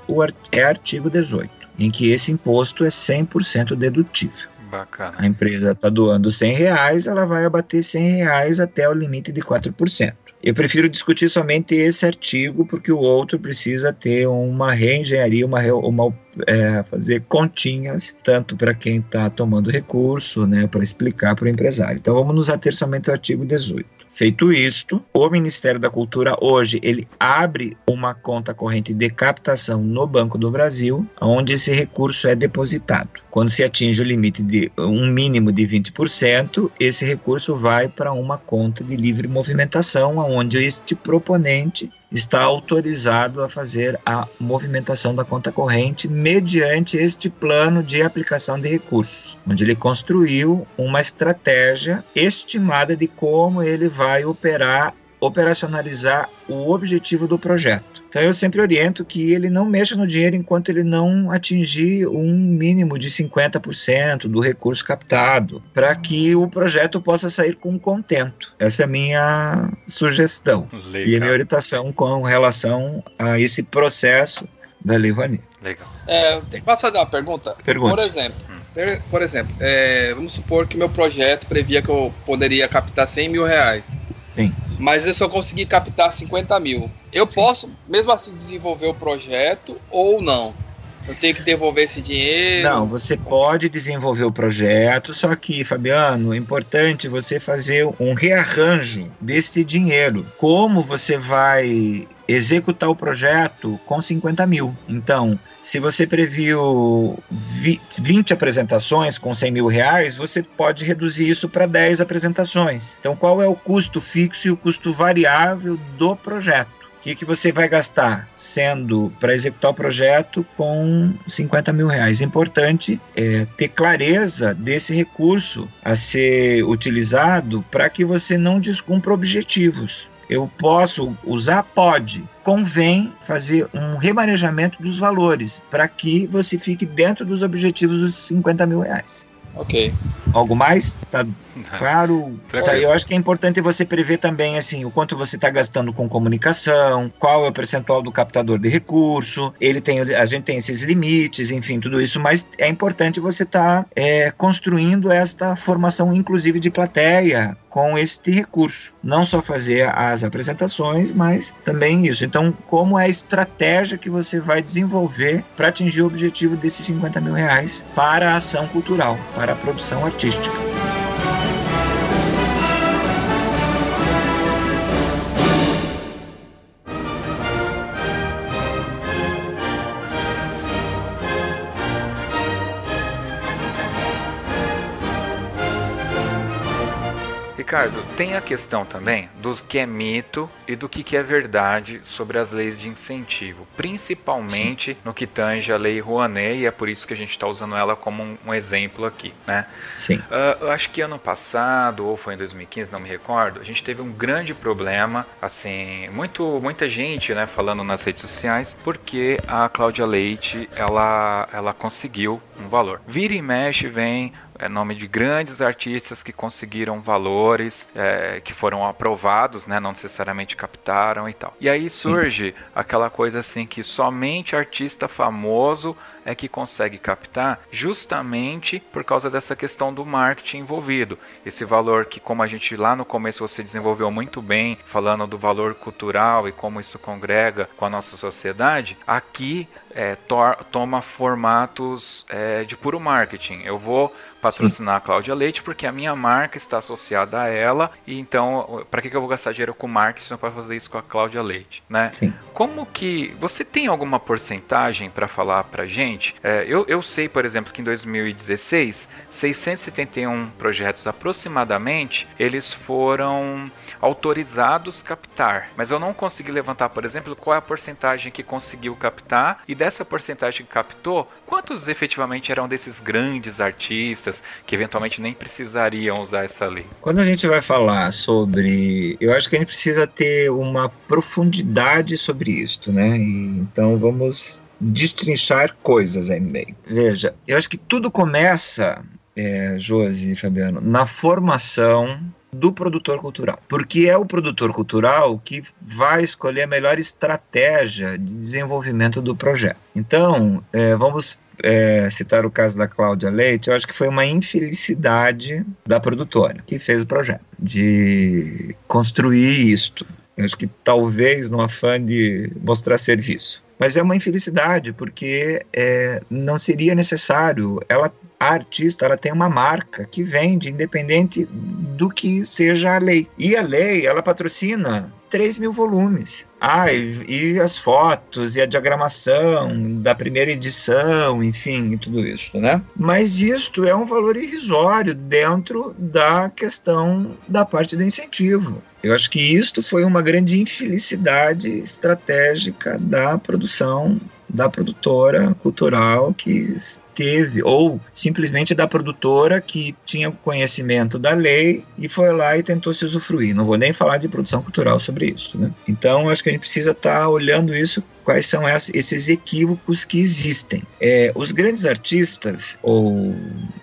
é artigo 18, em que esse imposto é 100% dedutível. Bacana. A empresa está doando 100 reais, ela vai abater 100 reais até o limite de 4%. Eu prefiro discutir somente esse artigo, porque o outro precisa ter uma reengenharia, uma, uma é, fazer continhas, tanto para quem está tomando recurso, né, para explicar para o empresário. Então vamos nos ater somente ao artigo 18. Feito isto, o Ministério da Cultura hoje ele abre uma conta corrente de captação no Banco do Brasil, onde esse recurso é depositado. Quando se atinge o limite de um mínimo de 20%, esse recurso vai para uma conta de livre movimentação, onde este proponente está autorizado a fazer a movimentação da conta corrente mediante este plano de aplicação de recursos, onde ele construiu uma estratégia estimada de como ele vai operar, operacionalizar o objetivo do projeto. Então eu sempre oriento que ele não mexa no dinheiro enquanto ele não atingir um mínimo de 50% do recurso captado, para que o projeto possa sair com contento. Essa é a minha sugestão Legal. e a minha orientação com relação a esse processo da Lei Rouanet. Legal. É, posso fazer uma pergunta? Pergunta. Por exemplo, hum. por exemplo, é, vamos supor que meu projeto previa que eu poderia captar 100 mil reais. Sim. Mas eu só consegui captar 50 mil. Eu Sim. posso, mesmo assim, desenvolver o projeto ou não? Eu tenho que devolver esse dinheiro? Não, você pode desenvolver o projeto, só que, Fabiano, é importante você fazer um rearranjo desse dinheiro. Como você vai executar o projeto com 50 mil. Então, se você previu 20 apresentações com 100 mil reais, você pode reduzir isso para 10 apresentações. Então, qual é o custo fixo e o custo variável do projeto? O que, que você vai gastar sendo para executar o projeto com 50 mil reais? Importante é ter clareza desse recurso a ser utilizado para que você não descumpra objetivos. Eu posso usar? Pode. Convém fazer um remanejamento dos valores para que você fique dentro dos objetivos dos 50 mil reais. Ok. Algo mais? Tá claro? Eu acho que é importante você prever também assim o quanto você está gastando com comunicação, qual é o percentual do captador de recurso. Ele tem, a gente tem esses limites, enfim, tudo isso. Mas é importante você estar tá, é, construindo esta formação, inclusive de plateia, com este recurso. Não só fazer as apresentações, mas também isso. Então, como é a estratégia que você vai desenvolver para atingir o objetivo desses 50 mil reais para a ação cultural, para a produção artística. Ricardo, tem a questão também do que é mito e do que é verdade sobre as leis de incentivo, principalmente Sim. no que tange a lei Rouanet, e é por isso que a gente está usando ela como um, um, exemplo aqui, né? Sim. Uh, eu acho que ano passado, ou foi em 2015, não me recordo, a gente teve um grande problema, assim, muito, muita gente, né, falando nas redes sociais, porque a Cláudia Leite, ela, ela conseguiu um valor. Vira e mexe, vem é nome de grandes artistas que conseguiram valores, é, que foram aprovados, né, não necessariamente captaram e tal. E aí surge aquela coisa assim que somente artista famoso é que consegue captar justamente por causa dessa questão do marketing envolvido. Esse valor que, como a gente lá no começo você desenvolveu muito bem, falando do valor cultural e como isso congrega com a nossa sociedade, aqui é, toma formatos é, de puro marketing. Eu vou patrocinar Sim. a Cláudia Leite porque a minha marca está associada a ela e então para que, que eu vou gastar dinheiro com marketing para fazer isso com a Cláudia Leite, né? Sim. Como que você tem alguma porcentagem para falar para gente? É, eu, eu sei, por exemplo, que em 2016 671 projetos aproximadamente eles foram autorizados captar, mas eu não consegui levantar, por exemplo, qual é a porcentagem que conseguiu captar e dessa porcentagem que captou, quantos efetivamente eram desses grandes artistas que eventualmente nem precisariam usar essa lei? Quando a gente vai falar sobre, eu acho que a gente precisa ter uma profundidade sobre isto, né? E, então vamos destrinchar coisas aí no meio. Veja, eu acho que tudo começa, é, Josi e Fabiano, na formação do produtor cultural, porque é o produtor cultural que vai escolher a melhor estratégia de desenvolvimento do projeto. Então, é, vamos é, citar o caso da Cláudia Leite, eu acho que foi uma infelicidade da produtora que fez o projeto, de construir isto. Eu acho que talvez no afã de mostrar serviço. Mas é uma infelicidade, porque é, não seria necessário. Ela a artista ela tem uma marca que vende independente do que seja a lei. E a lei, ela patrocina 3 mil volumes. Ah, e, e, as fotos, e a diagramação da primeira edição, enfim, e tudo isso, né? Mas isto é um valor irrisório dentro da questão da parte do incentivo. Eu acho que isto foi uma grande infelicidade estratégica da produção da produtora cultural que teve, ou simplesmente da produtora que tinha conhecimento da lei e foi lá e tentou se usufruir. Não vou nem falar de produção cultural sobre isso. Né? Então, acho que a gente precisa estar tá olhando isso, quais são esses equívocos que existem. É, os grandes artistas, ou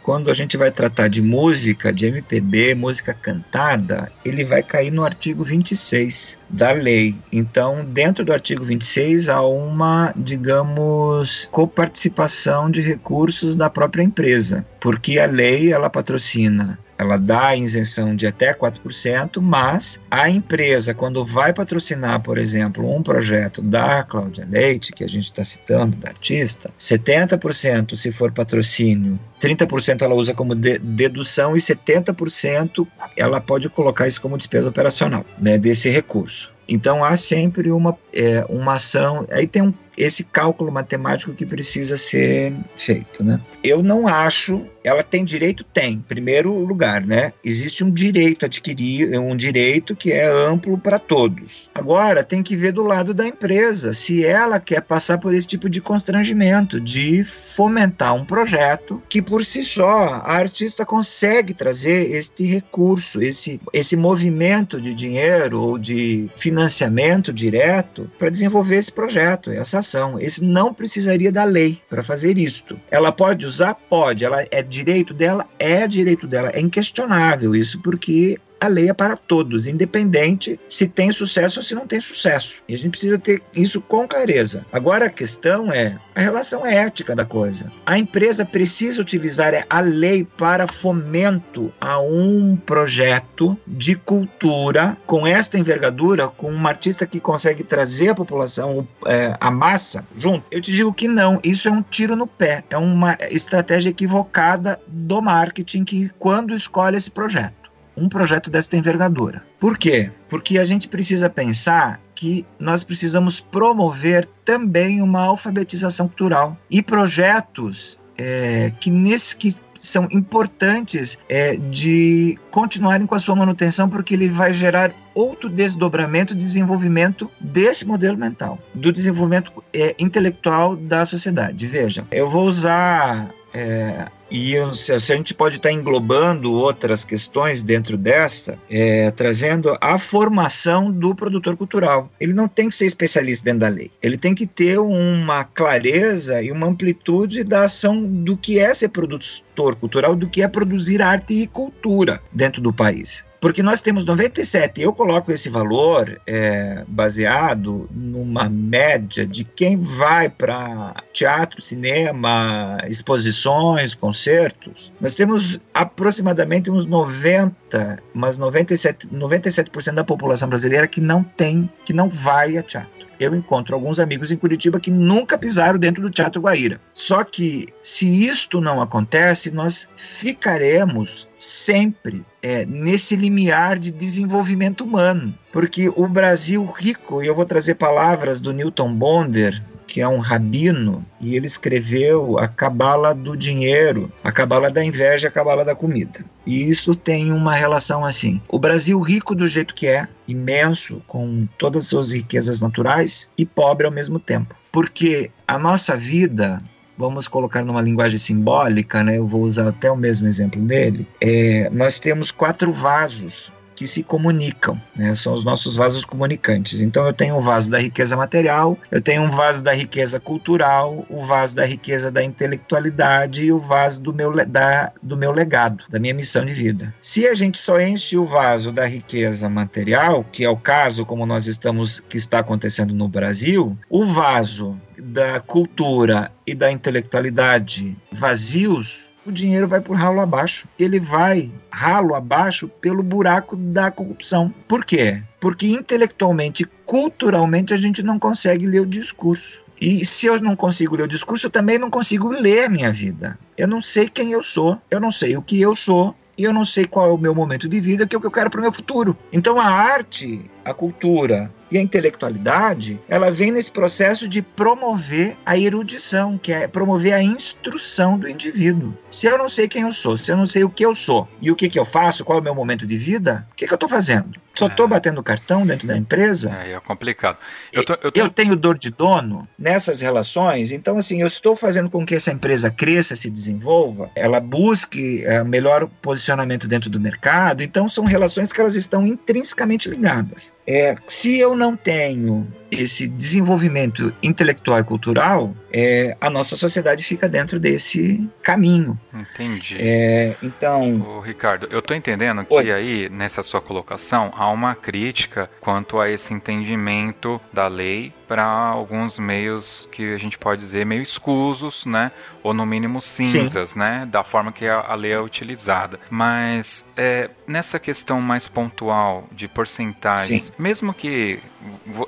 quando a gente vai tratar de música, de MPB, música cantada, ele vai cair no artigo 26 da lei. Então, dentro do artigo 26 há uma, digamos, coparticipação de recursos recursos da própria empresa, porque a lei ela patrocina ela dá isenção de até 4%, mas a empresa, quando vai patrocinar, por exemplo, um projeto da Cláudia Leite, que a gente está citando, da artista, 70% se for patrocínio, 30% ela usa como de dedução e 70% ela pode colocar isso como despesa operacional né, desse recurso. Então há sempre uma, é, uma ação. Aí tem um, esse cálculo matemático que precisa ser feito. Né? Eu não acho. Ela tem direito? Tem. Primeiro lugar lugar, né? Existe um direito a adquirir, um direito que é amplo para todos. Agora tem que ver do lado da empresa se ela quer passar por esse tipo de constrangimento, de fomentar um projeto que por si só a artista consegue trazer este recurso, esse, esse movimento de dinheiro ou de financiamento direto para desenvolver esse projeto, essa ação. Esse não precisaria da lei para fazer isto. Ela pode usar? Pode. Ela é direito dela? É direito dela. É inquestionável isso, porque a lei é para todos, independente se tem sucesso ou se não tem sucesso. E a gente precisa ter isso com clareza. Agora a questão é a relação ética da coisa. A empresa precisa utilizar a lei para fomento a um projeto de cultura com esta envergadura, com um artista que consegue trazer a população, é, a massa junto. Eu te digo que não. Isso é um tiro no pé. É uma estratégia equivocada do marketing que quando escolhe esse projeto um projeto desta envergadura. Por quê? Porque a gente precisa pensar que nós precisamos promover também uma alfabetização cultural e projetos é, que nesse que são importantes é, de continuarem com a sua manutenção, porque ele vai gerar outro desdobramento, desenvolvimento desse modelo mental, do desenvolvimento é, intelectual da sociedade. Veja, eu vou usar é, e se a gente pode estar englobando outras questões dentro desta, é, trazendo a formação do produtor cultural. Ele não tem que ser especialista dentro da lei. Ele tem que ter uma clareza e uma amplitude da ação do que é ser produtor cultural, do que é produzir arte e cultura dentro do país. Porque nós temos 97, eu coloco esse valor é, baseado numa média de quem vai para teatro, cinema, exposições, concertos. Nós temos aproximadamente uns 90, mas 97, 97% da população brasileira que não tem, que não vai a teatro eu encontro alguns amigos em Curitiba que nunca pisaram dentro do Teatro Guaíra. Só que, se isto não acontece, nós ficaremos sempre é, nesse limiar de desenvolvimento humano. Porque o Brasil rico, e eu vou trazer palavras do Newton Bonder, que é um rabino, e ele escreveu a Cabala do Dinheiro, a Cabala da Inveja, a Cabala da Comida. E isso tem uma relação assim. O Brasil rico do jeito que é, imenso, com todas as suas riquezas naturais, e pobre ao mesmo tempo. Porque a nossa vida vamos colocar numa linguagem simbólica, né? Eu vou usar até o mesmo exemplo dele. É, nós temos quatro vasos que se comunicam, né? São os nossos vasos comunicantes. Então eu tenho o vaso da riqueza material, eu tenho um vaso da riqueza cultural, o vaso da riqueza da intelectualidade e o vaso do meu, da, do meu legado, da minha missão de vida. Se a gente só enche o vaso da riqueza material, que é o caso como nós estamos que está acontecendo no Brasil, o vaso da cultura e da intelectualidade vazios o dinheiro vai por ralo abaixo. Ele vai ralo abaixo pelo buraco da corrupção. Por quê? Porque intelectualmente, culturalmente, a gente não consegue ler o discurso. E se eu não consigo ler o discurso, eu também não consigo ler a minha vida. Eu não sei quem eu sou, eu não sei o que eu sou, e eu não sei qual é o meu momento de vida, que é o que eu quero para o meu futuro. Então a arte, a cultura, e a intelectualidade, ela vem nesse processo de promover a erudição, que é promover a instrução do indivíduo. Se eu não sei quem eu sou, se eu não sei o que eu sou e o que, que eu faço, qual é o meu momento de vida, o que, que eu estou fazendo? Só estou é. batendo cartão dentro da empresa? É, é complicado. Eu, tô, eu, tô... eu, tenho dor de dono nessas relações, então, assim, eu estou fazendo com que essa empresa cresça, se desenvolva, ela busque é, melhor posicionamento dentro do mercado, então são relações que elas estão intrinsecamente ligadas. É, se eu não tenho esse desenvolvimento intelectual e cultural, é, a nossa sociedade fica dentro desse caminho. Entendi. É, então. Ô, Ricardo, eu estou entendendo que Oi. aí, nessa sua colocação, há uma crítica quanto a esse entendimento da lei para alguns meios que a gente pode dizer meio escusos, né? Ou no mínimo cinzas, Sim. né? Da forma que a, a lei é utilizada. Mas é, nessa questão mais pontual de porcentagens, Sim. mesmo que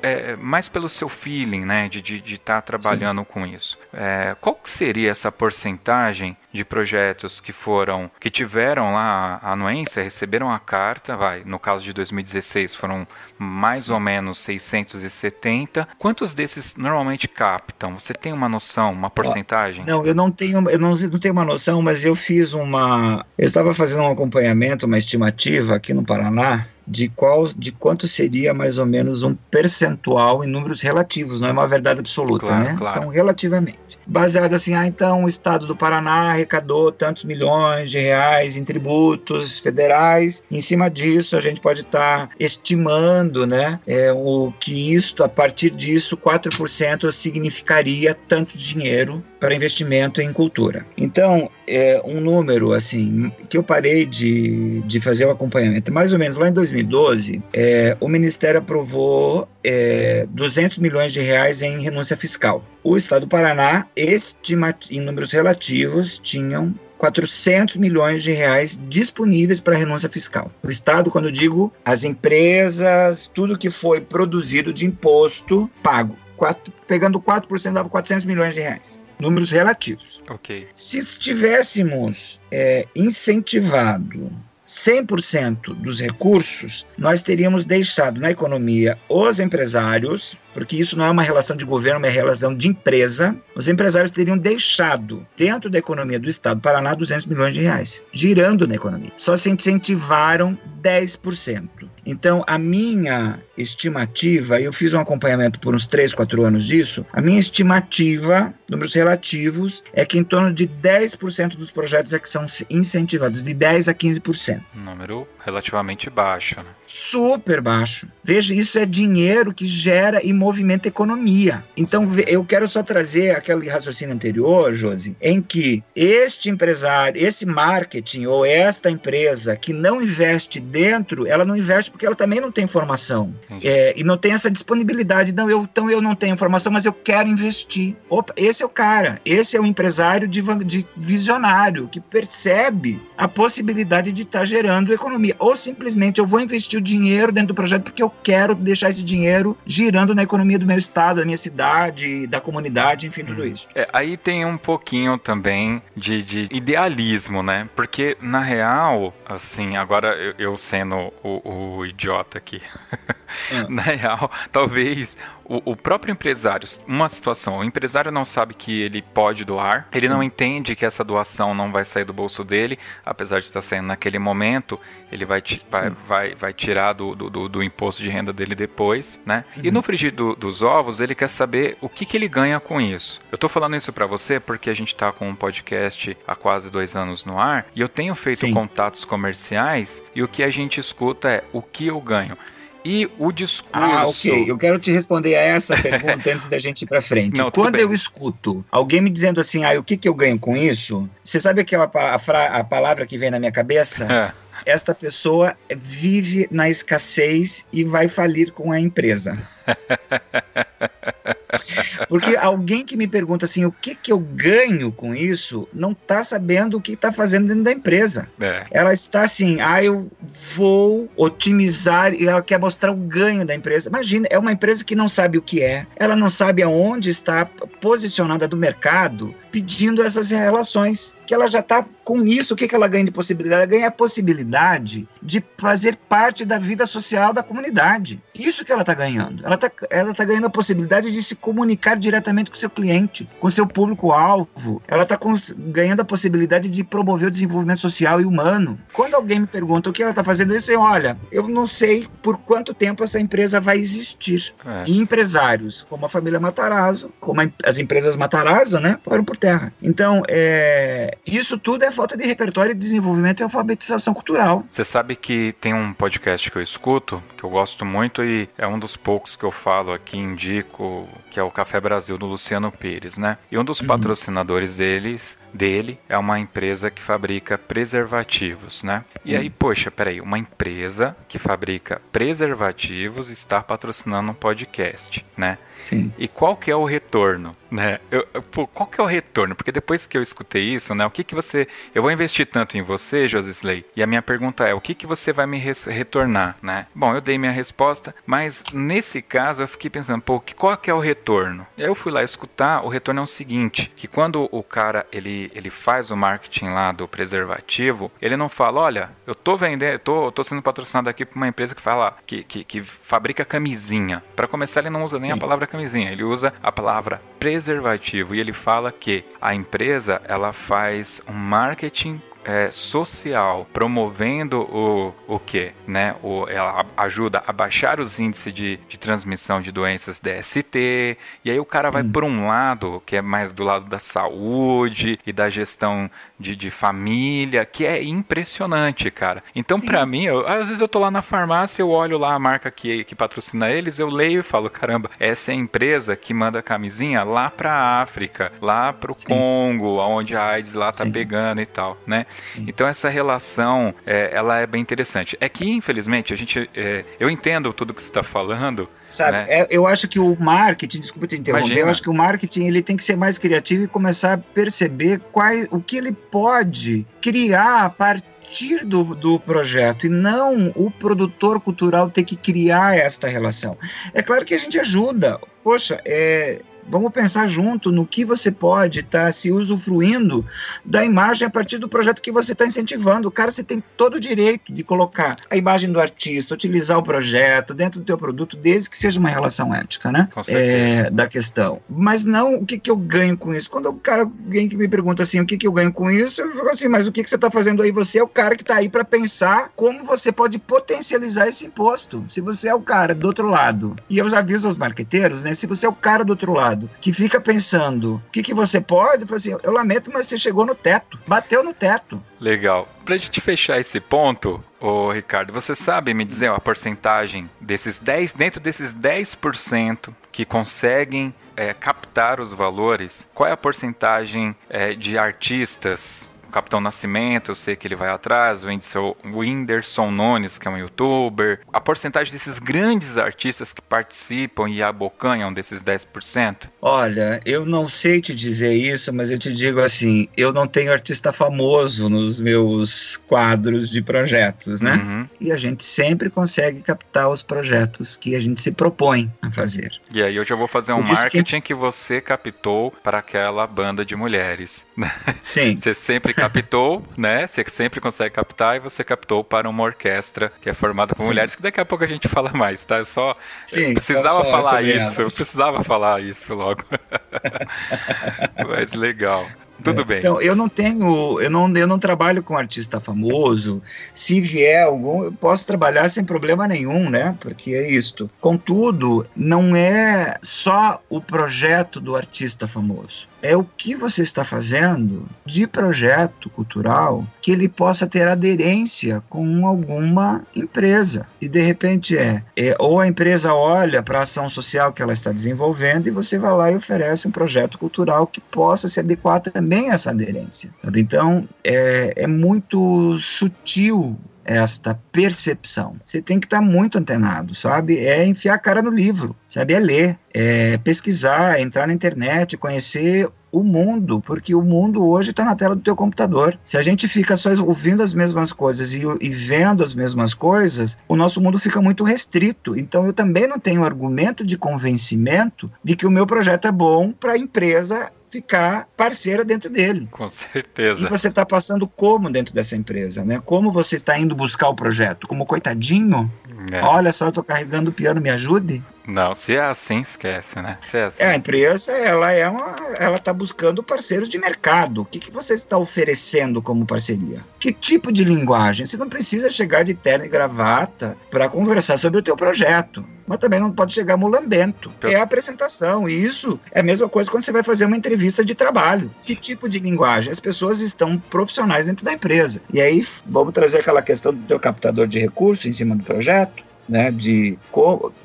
é, mais pelo seu feeling, né, de estar de, de tá trabalhando Sim. com isso. É, qual que seria essa porcentagem de projetos que foram, que tiveram lá a anuência, receberam a carta, vai, no caso de 2016 foram mais Sim. ou menos 670. Quantos desses normalmente captam? Você tem uma noção, uma porcentagem? Não, eu não tenho, eu não, não tenho uma noção, mas eu fiz uma, eu estava fazendo um acompanhamento, uma estimativa aqui no Paraná, de qual de quanto seria mais ou menos um percentual em números relativos, não é uma verdade absoluta, claro, né? Claro. São relativamente. Baseado assim, ah, então o estado do Paraná arrecadou tantos milhões de reais em tributos federais. Em cima disso, a gente pode estar tá estimando, né, é, o que isto, a partir disso, 4% significaria tanto dinheiro para investimento em cultura. Então, é um número assim que eu parei de, de fazer o acompanhamento, mais ou menos lá em 2012, é, o Ministério aprovou é, 200 milhões de reais em renúncia fiscal. O Estado do Paraná, em números relativos, tinham 400 milhões de reais disponíveis para renúncia fiscal. O Estado, quando eu digo as empresas, tudo que foi produzido de imposto pago. Quatro, pegando 4% dava 400 milhões de reais números relativos. Ok. Se tivéssemos é, incentivado 100% dos recursos, nós teríamos deixado na economia os empresários, porque isso não é uma relação de governo, é uma relação de empresa. Os empresários teriam deixado dentro da economia do Estado do Paraná 200 milhões de reais, girando na economia. Só se incentivaram 10%. Então, a minha estimativa, eu fiz um acompanhamento por uns 3, 4 anos disso, a minha estimativa, números relativos, é que em torno de 10% dos projetos é que são incentivados, de 10 a 15%. número relativamente baixo, né? Super baixo. Veja, isso é dinheiro que gera e movimenta economia. Então, eu quero só trazer aquele raciocínio anterior, Josi, em que este empresário, esse marketing ou esta empresa que não investe dentro, ela não investe porque ela também não tem informação. É, e não tem essa disponibilidade. Não, eu, então eu não tenho informação, mas eu quero investir. Opa, esse é o cara. Esse é o empresário de, de visionário que percebe a possibilidade de estar tá gerando economia. Ou simplesmente eu vou investir o dinheiro dentro do projeto porque eu quero deixar esse dinheiro girando na economia do meu estado, da minha cidade, da comunidade, enfim, tudo hum. isso. É, aí tem um pouquinho também de, de, idealismo, né? Porque, na real, assim, agora eu, eu sendo o, o idiota aqui. Ah. Na real, talvez o, o, próprio empresário, uma situação, o empresário não sabe que ele pode doar, ele Sim. não entende que essa doação não vai sair do bolso dele, apesar de estar saindo naquele momento, ele vai, vai, vai, vai, tirar do, do, do, imposto de renda dele depois, né? Uhum. E no frigir do, dos ovos, ele quer saber o que, que ele ganha com isso. Eu tô falando isso para você porque a gente tá com um podcast há quase dois anos no ar e eu tenho feito Sim. contatos comerciais e o que a gente escuta é o que eu ganho. E o discurso. Ah, ok. Eu quero te responder a essa pergunta antes da gente ir para frente. Não, Quando eu escuto alguém me dizendo assim, ah, o que, que eu ganho com isso? Você sabe aquela a, a, a palavra que vem na minha cabeça? É. Esta pessoa vive na escassez e vai falir com a empresa. Porque alguém que me pergunta assim, o que, que eu ganho com isso, não está sabendo o que está fazendo dentro da empresa. É. Ela está assim, ah, eu vou otimizar e ela quer mostrar o ganho da empresa. Imagina, é uma empresa que não sabe o que é, ela não sabe aonde está posicionada do mercado, pedindo essas relações. Que ela já está com isso, o que, que ela ganha de possibilidade? Ela ganha a possibilidade de fazer parte da vida social da comunidade. Isso que ela está ganhando. Ela está ela tá ganhando a possibilidade de se comunicar diretamente com seu cliente, com seu público-alvo. Ela está ganhando a possibilidade de promover o desenvolvimento social e humano. Quando alguém me pergunta o que ela está fazendo, eu sei, olha, eu não sei por quanto tempo essa empresa vai existir. É. E empresários, como a família Matarazzo, como as empresas Matarazzo, né, foram por terra. Então, é, isso tudo é falta de repertório, desenvolvimento e alfabetização cultural. Você sabe que tem um podcast que eu escuto, que eu gosto muito e é um dos poucos que eu falo aqui, indico, que é o Café Brasil do Luciano Pires, né? E um dos uhum. patrocinadores deles dele é uma empresa que fabrica preservativos, né? E aí, poxa, peraí, uma empresa que fabrica preservativos está patrocinando um podcast, né? Sim. E qual que é o retorno, né? Eu, pô, qual que é o retorno? Porque depois que eu escutei isso, né? O que que você... Eu vou investir tanto em você, Josisley, e a minha pergunta é, o que que você vai me retornar, né? Bom, eu dei minha resposta, mas nesse caso eu fiquei pensando, pô, qual que é o retorno? E aí eu fui lá escutar, o retorno é o seguinte, que quando o cara, ele, ele faz o marketing lá do preservativo, ele não fala, olha, eu tô vendendo, eu tô, tô sendo patrocinado aqui por uma empresa que fala, que, que, que fabrica camisinha. Para começar, ele não usa nem Sim. a palavra camisinha, ele usa a palavra preservativo e ele fala que a empresa ela faz um marketing é, social, promovendo o, o que? Né? O, ela ajuda a baixar os índices de, de transmissão de doenças DST, e aí o cara Sim. vai por um lado, que é mais do lado da saúde e da gestão de, de família, que é impressionante, cara. Então, para mim, eu, às vezes eu tô lá na farmácia, eu olho lá a marca que, que patrocina eles, eu leio e falo, caramba, essa é a empresa que manda camisinha lá pra África, lá pro Sim. Congo, onde a AIDS lá tá Sim. pegando e tal, né? Então essa relação, é, ela é bem interessante. É que, infelizmente, a gente, é, eu entendo tudo que você está falando, Sabe, né? é, eu acho que o marketing, desculpa te interromper, Imagina. eu acho que o marketing ele tem que ser mais criativo e começar a perceber quais, o que ele pode criar a partir do, do projeto e não o produtor cultural ter que criar esta relação. É claro que a gente ajuda. Poxa, é, Vamos pensar junto no que você pode estar tá se usufruindo da imagem a partir do projeto que você está incentivando. O cara, você tem todo o direito de colocar a imagem do artista, utilizar o projeto dentro do teu produto, desde que seja uma relação ética, né? É, da questão. Mas não o que, que eu ganho com isso. Quando o cara, alguém que me pergunta assim, o que, que eu ganho com isso, eu falo assim, mas o que, que você está fazendo aí? Você é o cara que está aí para pensar como você pode potencializar esse imposto. Se você é o cara do outro lado, e eu já aviso aos marqueteiros, né? Se você é o cara do outro lado, que fica pensando o que, que você pode, fala assim, eu lamento, mas você chegou no teto, bateu no teto. Legal. Pra gente fechar esse ponto, ô Ricardo, você sabe me dizer a porcentagem desses 10, dentro desses 10% que conseguem é, captar os valores, qual é a porcentagem é, de artistas Capitão Nascimento, eu sei que ele vai atrás, o Whindersson Nunes, que é um youtuber. A porcentagem desses grandes artistas que participam e abocanham desses 10%? Olha, eu não sei te dizer isso, mas eu te digo assim, eu não tenho artista famoso nos meus quadros de projetos, né? Uhum. E a gente sempre consegue captar os projetos que a gente se propõe a fazer. E aí eu já vou fazer um marketing que... que você captou para aquela banda de mulheres. Sim. Você sempre captou, né? Você sempre consegue captar e você captou para uma orquestra que é formada por Sim. mulheres, que daqui a pouco a gente fala mais, tá? Eu só Sim, precisava falar isso, precisava falar isso logo. Mas legal. Tudo é. bem. Então, eu não tenho, eu não, eu não trabalho com artista famoso. Se vier algum, eu posso trabalhar sem problema nenhum, né? Porque é isto. Contudo, não é só o projeto do artista famoso. É o que você está fazendo de projeto cultural que ele possa ter aderência com alguma empresa. E de repente é, é ou a empresa olha para a ação social que ela está desenvolvendo e você vai lá e oferece um projeto cultural que possa se adequar também também essa aderência. Então, é, é muito sutil esta percepção. Você tem que estar muito antenado, sabe? É enfiar a cara no livro, sabe? É ler, é pesquisar, entrar na internet, conhecer o mundo, porque o mundo hoje está na tela do teu computador. Se a gente fica só ouvindo as mesmas coisas e, e, vendo as mesmas coisas, o nosso mundo fica muito restrito. Então eu também não tenho argumento de convencimento de que o meu projeto é bom para a empresa ficar parceira dentro dele. Com certeza. E você está passando como dentto dessa empresa, né? Como você está indo buscar o projeto? Como coitadinho? É. Olha só, eu tô carregando o piano, me ajude? Não, se é assim, esquece, né? É, assim, é, a empresa, ela é uma, ela está buscando parceiros de mercado. O que, que você está oferecendo como parceria? Que tipo de linguagem? Você não precisa chegar de terno e gravata para conversar sobre o teu projeto. Mas também não pode chegar mulambento. É a apresentação. E isso é a mesma coisa quando você vai fazer uma entrevista de trabalho. Que tipo de linguagem? As pessoas estão profissionais dentro da empresa. E aí, vamos trazer aquela questão do teu captador de recursos em cima do projeto né, de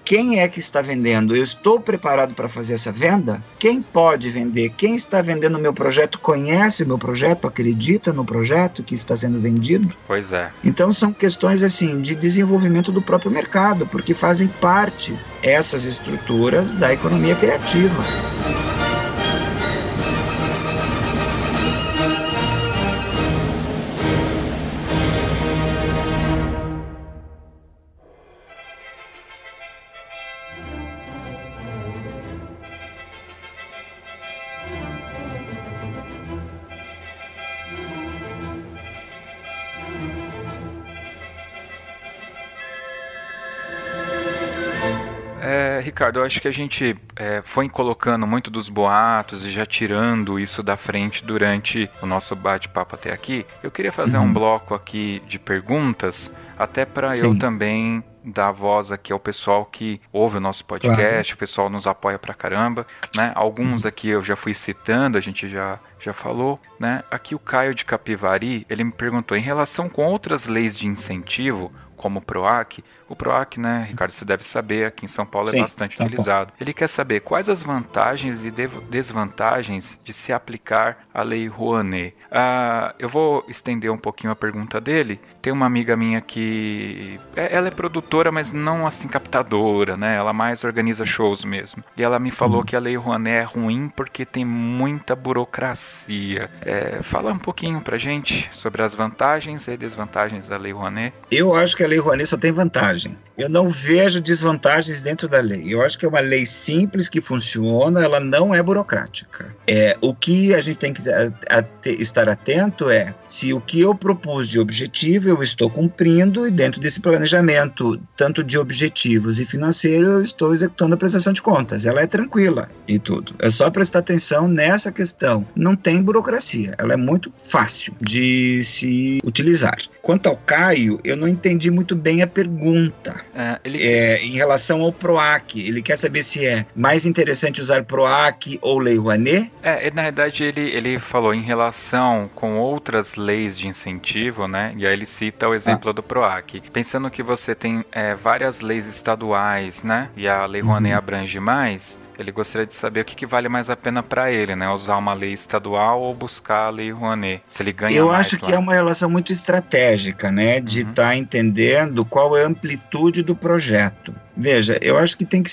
quem é que está vendendo? Eu estou preparado para fazer essa venda? Quem pode vender? Quem está vendendo o meu projeto conhece o meu projeto, acredita no projeto que está sendo vendido? Pois é. Então são questões assim de desenvolvimento do próprio mercado, porque fazem parte essas estruturas da economia criativa. Ricardo, eu acho que a gente é, foi colocando muito dos boatos e já tirando isso da frente durante o nosso bate-papo até aqui. Eu queria fazer uhum. um bloco aqui de perguntas, até para eu também dar voz aqui ao pessoal que ouve o nosso podcast, claro. o pessoal nos apoia pra caramba, né? Alguns uhum. aqui eu já fui citando, a gente já, já falou, né? Aqui o Caio de Capivari, ele me perguntou, em relação com outras leis de incentivo, como o PROAC, o PROAC, né, Ricardo, você deve saber, aqui em São Paulo é Sim, é bastante São utilizado. Paulo. Ele quer saber quais as vantagens e desvantagens de se aplicar a Lei Rouanet. Ah, eu vou estender um pouquinho a pergunta dele. Tem uma amiga minha que é, ela é produtora, mas não assim captadora, né? Ela mais organiza shows mesmo. E ela me falou hum. que a Lei Rouanet é ruim porque tem muita burocracia. É, fala um pouquinho pra gente sobre as vantagens e desvantagens da Lei Rouanet. Eu acho que a Lei Rouanet só tem vantagem vantagem. Eu não vejo desvantagens dentro da lei. Eu acho que é uma lei simples que funciona, ela não é burocrática. É, o que a gente tem que a, estar atento é se o que eu propus de objetivo eu estou cumprindo e dentro desse planejamento, tanto de objetivos e financeiro, eu estou executando a prestação de contas. Ela é tranquila e tudo. É só prestar atenção nessa questão. Não tem burocracia. Ela é muito fácil de se utilizar. Quanto ao Caio, eu não entendi muito bem a pergunta. É, ele... é, em relação ao PROAC, ele quer saber se é mais interessante usar PROAC ou Lei Rouanet? É, na verdade ele, ele falou em relação com outras leis de incentivo, né? E aí ele cita o exemplo ah. do PROAC. Pensando que você tem é, várias leis estaduais, né? E a Lei Rouanet uhum. abrange mais, ele gostaria de saber o que, que vale mais a pena para ele, né? Usar uma lei estadual ou buscar a lei Rouanet. Se ele ganha Eu acho lá. que é uma relação muito estratégica, né? De estar uhum. tá entendendo qual é a amplitude do projeto. Veja, eu acho que tem que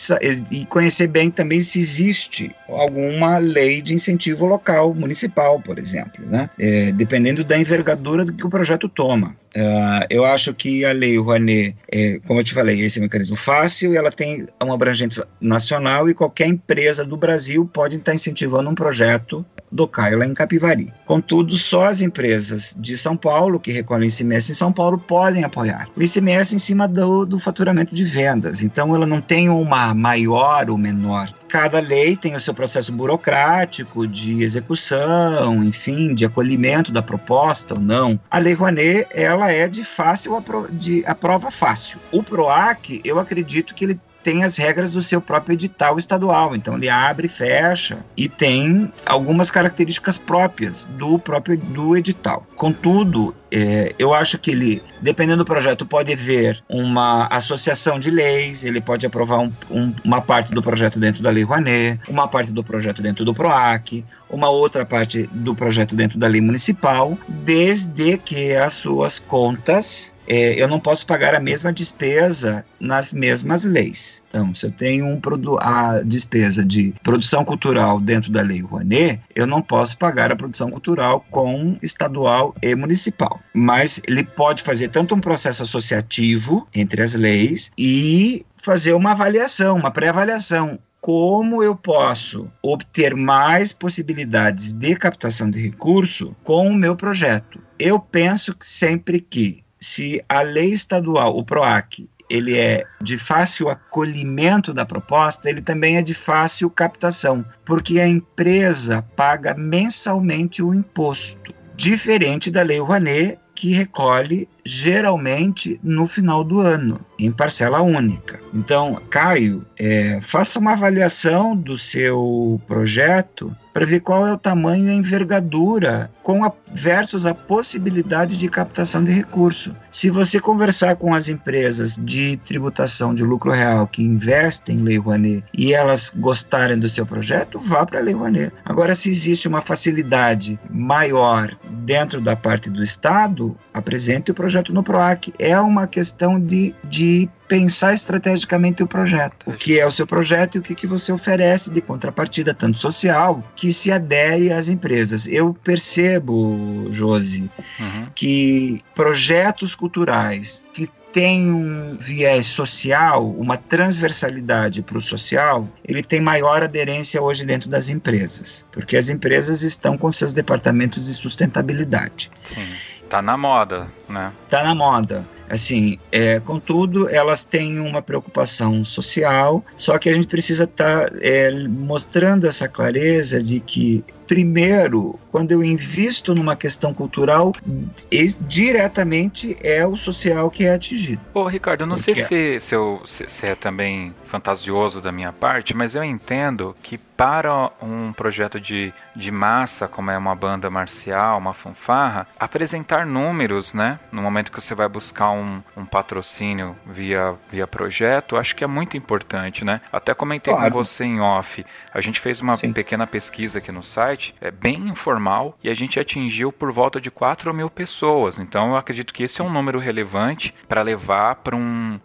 e conhecer bem também se existe alguma lei de incentivo local, municipal, por exemplo, né? É, dependendo da envergadura do que o projeto toma. Uh, eu acho que a lei Rouanet, é, como eu te falei, esse é um mecanismo fácil, ela tem uma abrangência nacional e qualquer empresa do Brasil pode estar incentivando um projeto do Caio lá em Capivari. Contudo, só as empresas de São Paulo que recolhem ICMS em São Paulo podem apoiar. O ICMS em cima do, do faturamento de vendas. Então, ela não tem uma maior ou menor cada lei tem o seu processo burocrático de execução, enfim, de acolhimento da proposta ou não. A Lei Rouanet, ela é de fácil de aprova fácil. O PROAC, eu acredito que ele tem as regras do seu próprio edital estadual. Então ele abre, fecha e tem algumas características próprias do próprio do edital. Contudo, é, eu acho que ele, dependendo do projeto, pode ver uma associação de leis, ele pode aprovar um, um, uma parte do projeto dentro da Lei Rouanet, uma parte do projeto dentro do PROAC, uma outra parte do projeto dentro da lei municipal, desde que as suas contas é, eu não posso pagar a mesma despesa nas mesmas leis. Então, se eu tenho um a despesa de produção cultural dentro da lei Rouanet, eu não posso pagar a produção cultural com estadual e municipal. Mas ele pode fazer tanto um processo associativo entre as leis e fazer uma avaliação, uma pré-avaliação como eu posso obter mais possibilidades de captação de recurso com o meu projeto. Eu penso que sempre que se a lei estadual, o PROAC, ele é de fácil acolhimento da proposta, ele também é de fácil captação, porque a empresa paga mensalmente o imposto, diferente da lei Rouanet, que recolhe geralmente no final do ano, em parcela única. Então, Caio, é, faça uma avaliação do seu projeto para ver qual é o tamanho e a envergadura com a, versus a possibilidade de captação de recurso. Se você conversar com as empresas de tributação de lucro real que investem em Lei Rouanet e elas gostarem do seu projeto, vá para a Lei Rouanet. Agora, se existe uma facilidade maior dentro da parte do Estado, apresente o projeto no PROAC. É uma questão de, de pensar estrategicamente o projeto. O que é o seu projeto e o que, que você oferece de contrapartida, tanto social, que se adere às empresas. Eu percebo, Josi, uhum. que projetos culturais que tem um viés social, uma transversalidade para o social, ele tem maior aderência hoje dentro das empresas, porque as empresas estão com seus departamentos de sustentabilidade. Sim. Tá na moda, né? Tá na moda. Assim, é, contudo, elas têm uma preocupação social, só que a gente precisa estar tá, é, mostrando essa clareza de que primeiro, quando eu invisto numa questão cultural, diretamente é o social que é atingido. Ô, Ricardo, eu não Porque sei se, se, eu, se, se é também fantasioso da minha parte, mas eu entendo que para um projeto de, de massa, como é uma banda marcial, uma fanfarra, apresentar números, né? No momento que você vai buscar um, um patrocínio via, via projeto, acho que é muito importante, né? Até comentei claro. com você em off. A gente fez uma Sim. pequena pesquisa aqui no site, é bem informal, e a gente atingiu por volta de 4 mil pessoas. Então eu acredito que esse é um número relevante para levar para um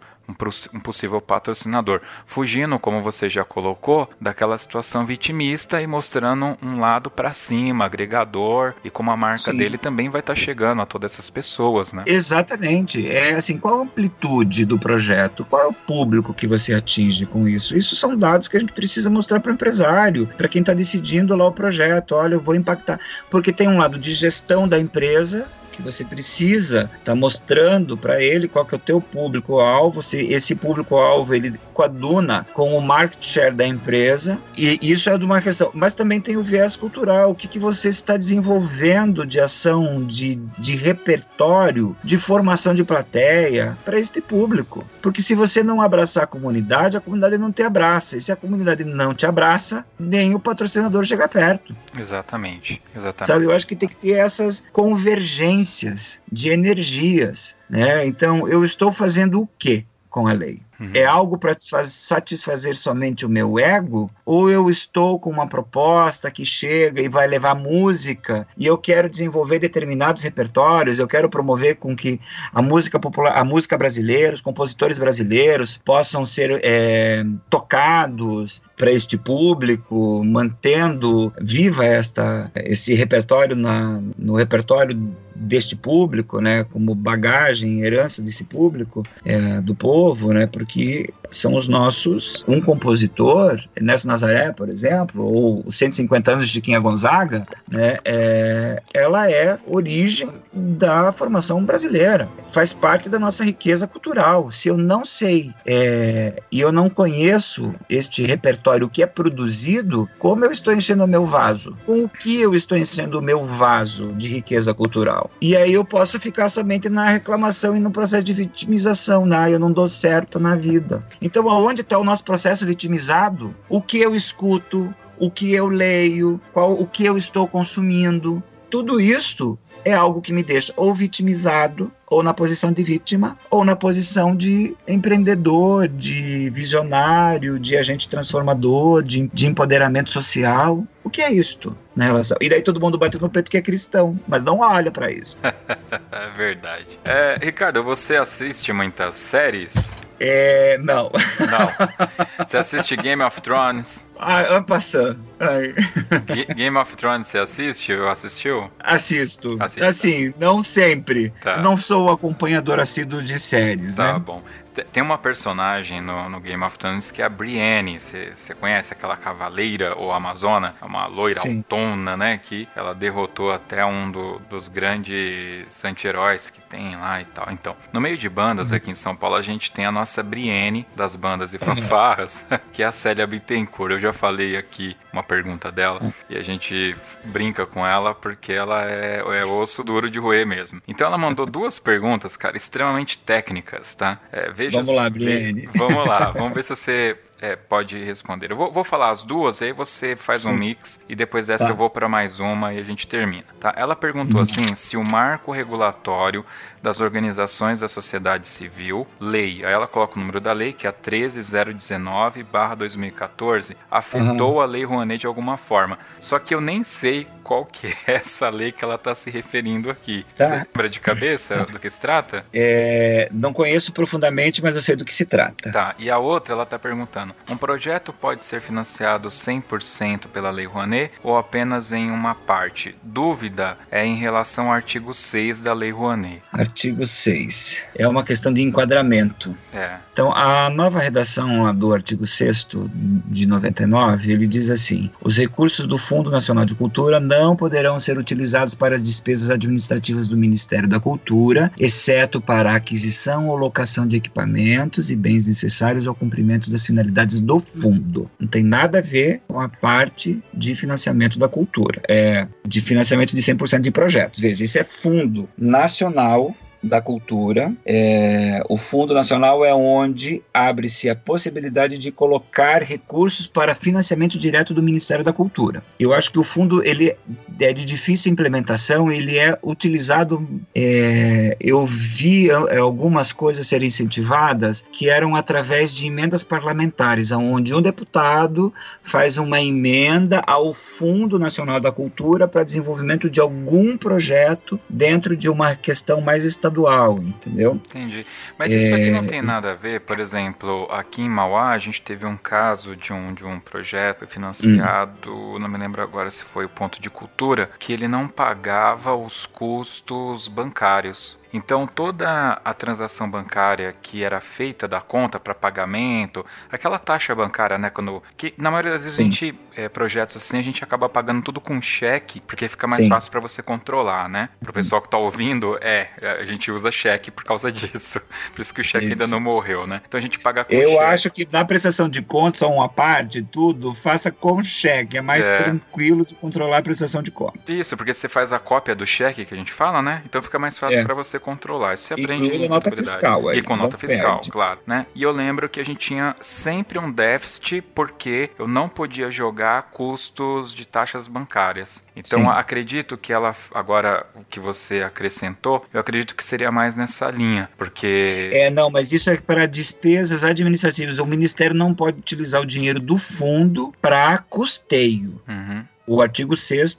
um, possível patrocinador, fugindo, como você já colocou, daquela situação vitimista e mostrando um lado para cima, agregador e como a marca Sim. dele também vai estar tá chegando a todas essas pessoas, né? Exatamente. É assim, qual a amplitude do projeto? Qual é o público que você atinge com isso? Isso são dados que a gente precisa mostrar para o empresário, para quem está decidindo lá o projeto. Olha, eu vou impactar, porque tem um lado de gestão da empresa que você precisa estar tá mostrando para ele qual que é o teu público-alvo, se esse público-alvo ele coaduna com o market share da empresa, e isso é de uma questão. Mas também tem o viés cultural, o que, que você está desenvolvendo de ação, de, de repertório, de formação de plateia para este público. Porque se você não abraçar a comunidade, a comunidade não te abraça. E se a comunidade não te abraça, nem o patrocinador chega perto. Exatamente. Exatamente. Sabe, eu acho que tem que ter essas convergências de energias. Né? Então, eu estou fazendo o quê com a lei? Uhum. É algo para satisfazer somente o meu ego? Ou eu estou com uma proposta que chega e vai levar música e eu quero desenvolver determinados repertórios, eu quero promover com que a música popular, a música brasileira, os compositores brasileiros possam ser é, tocados para este público, mantendo viva esta, esse repertório na, no repertório deste público, né, como bagagem, herança desse público, é, do povo, né, porque são os nossos, um compositor, Ernesto Nazaré, por exemplo, ou os 150 anos de Chiquinha Gonzaga, né, é, ela é origem da formação brasileira, faz parte da nossa riqueza cultural. Se eu não sei é, e eu não conheço este repertório que é produzido, como eu estou enchendo o meu vaso? Com o que eu estou enchendo o meu vaso de riqueza cultural? E aí eu posso ficar somente na reclamação e no processo de vitimização, né? Eu não dou certo na vida. Então, aonde está o nosso processo vitimizado? O que eu escuto, o que eu leio, qual, o que eu estou consumindo, tudo isto é algo que me deixa ou vitimizado, ou na posição de vítima, ou na posição de empreendedor, de visionário, de agente transformador, de, de empoderamento social. O que é isto na relação? E daí todo mundo bate no peito que é cristão, mas não olha para isso. é verdade. É, Ricardo, você assiste muitas séries? É, não. Não. Você assiste Game of Thrones? Ah, passando. Game of Thrones você assiste? Assistiu? Assisto. Assiste. Assim, não sempre. Tá. Não sou acompanhador assíduo de séries, tá né? bom. Tem uma personagem no, no, Game of Thrones que é a Brienne. Você conhece aquela cavaleira ou amazona? É uma loira Sim. autona, né? Que ela derrotou até um do, dos grandes anti-heróis que tem lá e tal. Então, no meio de bandas uhum. aqui em São Paulo, a gente tem a nossa Brienne das bandas e uhum. fanfarras, que é a Célia Bittencourt. Eu já falei aqui uma pergunta dela uhum. e a gente brinca com ela porque ela é, é osso duro de roer mesmo. Então ela mandou duas perguntas, cara, extremamente técnicas, tá? É, veja vamos lá, Brienne. Vamos lá, vamos ver se você é, pode responder. Eu vou, vou, falar as duas, aí você faz Sim. um mix e depois dessa tá. eu vou para mais uma e a gente termina. Tá? Ela perguntou uhum. assim: se o marco regulatório das organizações da sociedade civil, lei, aí ela coloca o número da lei, que é a 13019-2014, afetou uhum. a lei Rouanet de alguma forma. Só que eu nem sei qual que é essa lei que ela está se referindo aqui. Tá. Você lembra de cabeça tá. do que se trata? É, não conheço profundamente, mas eu sei do que se trata. Tá, e a outra ela está perguntando, um projeto pode ser financiado 100% pela lei Rouanet ou apenas em uma parte? Dúvida é em relação ao artigo 6 da lei Rouanet. Artigo 6. É uma questão de enquadramento. É. Então, a nova redação do artigo 6 de 99, ele diz assim: os recursos do Fundo Nacional de Cultura não poderão ser utilizados para as despesas administrativas do Ministério da Cultura, exceto para a aquisição ou locação de equipamentos e bens necessários ao cumprimento das finalidades do fundo. Não tem nada a ver com a parte de financiamento da cultura. É de financiamento de 100% de projetos. Veja, isso é fundo nacional da Cultura. É, o Fundo Nacional é onde abre-se a possibilidade de colocar recursos para financiamento direto do Ministério da Cultura. Eu acho que o fundo ele é de difícil implementação, ele é utilizado. É, eu vi é, algumas coisas serem incentivadas que eram através de emendas parlamentares, onde um deputado faz uma emenda ao Fundo Nacional da Cultura para desenvolvimento de algum projeto dentro de uma questão mais estadual estadual, entendeu? Entendi. Mas isso aqui não é, tem nada a ver, por exemplo, aqui em Mauá a gente teve um caso de um, de um projeto financiado, hum. não me lembro agora se foi o Ponto de Cultura, que ele não pagava os custos bancários. Então toda a transação bancária que era feita da conta para pagamento, aquela taxa bancária, né, quando que na maioria das vezes Sim. a gente é, projetos assim a gente acaba pagando tudo com cheque porque fica mais Sim. fácil para você controlar, né? Para o pessoal que está ouvindo, é a gente usa cheque por causa disso, por isso que o cheque isso. ainda não morreu, né? Então a gente paga com Eu cheque. acho que na prestação de contas uma parte tudo faça com cheque, é mais é. tranquilo de controlar a prestação de contas. Isso, porque você faz a cópia do cheque que a gente fala, né? Então fica mais fácil é. para você controlar. Isso você aprende e com nota fiscal. E com nota fiscal, perde. claro. Né? E eu lembro que a gente tinha sempre um déficit porque eu não podia jogar custos de taxas bancárias. Então, Sim. acredito que ela, agora o que você acrescentou, eu acredito que seria mais nessa linha, porque... É, não, mas isso é para despesas administrativas. O Ministério não pode utilizar o dinheiro do fundo para custeio. Uhum. O artigo 6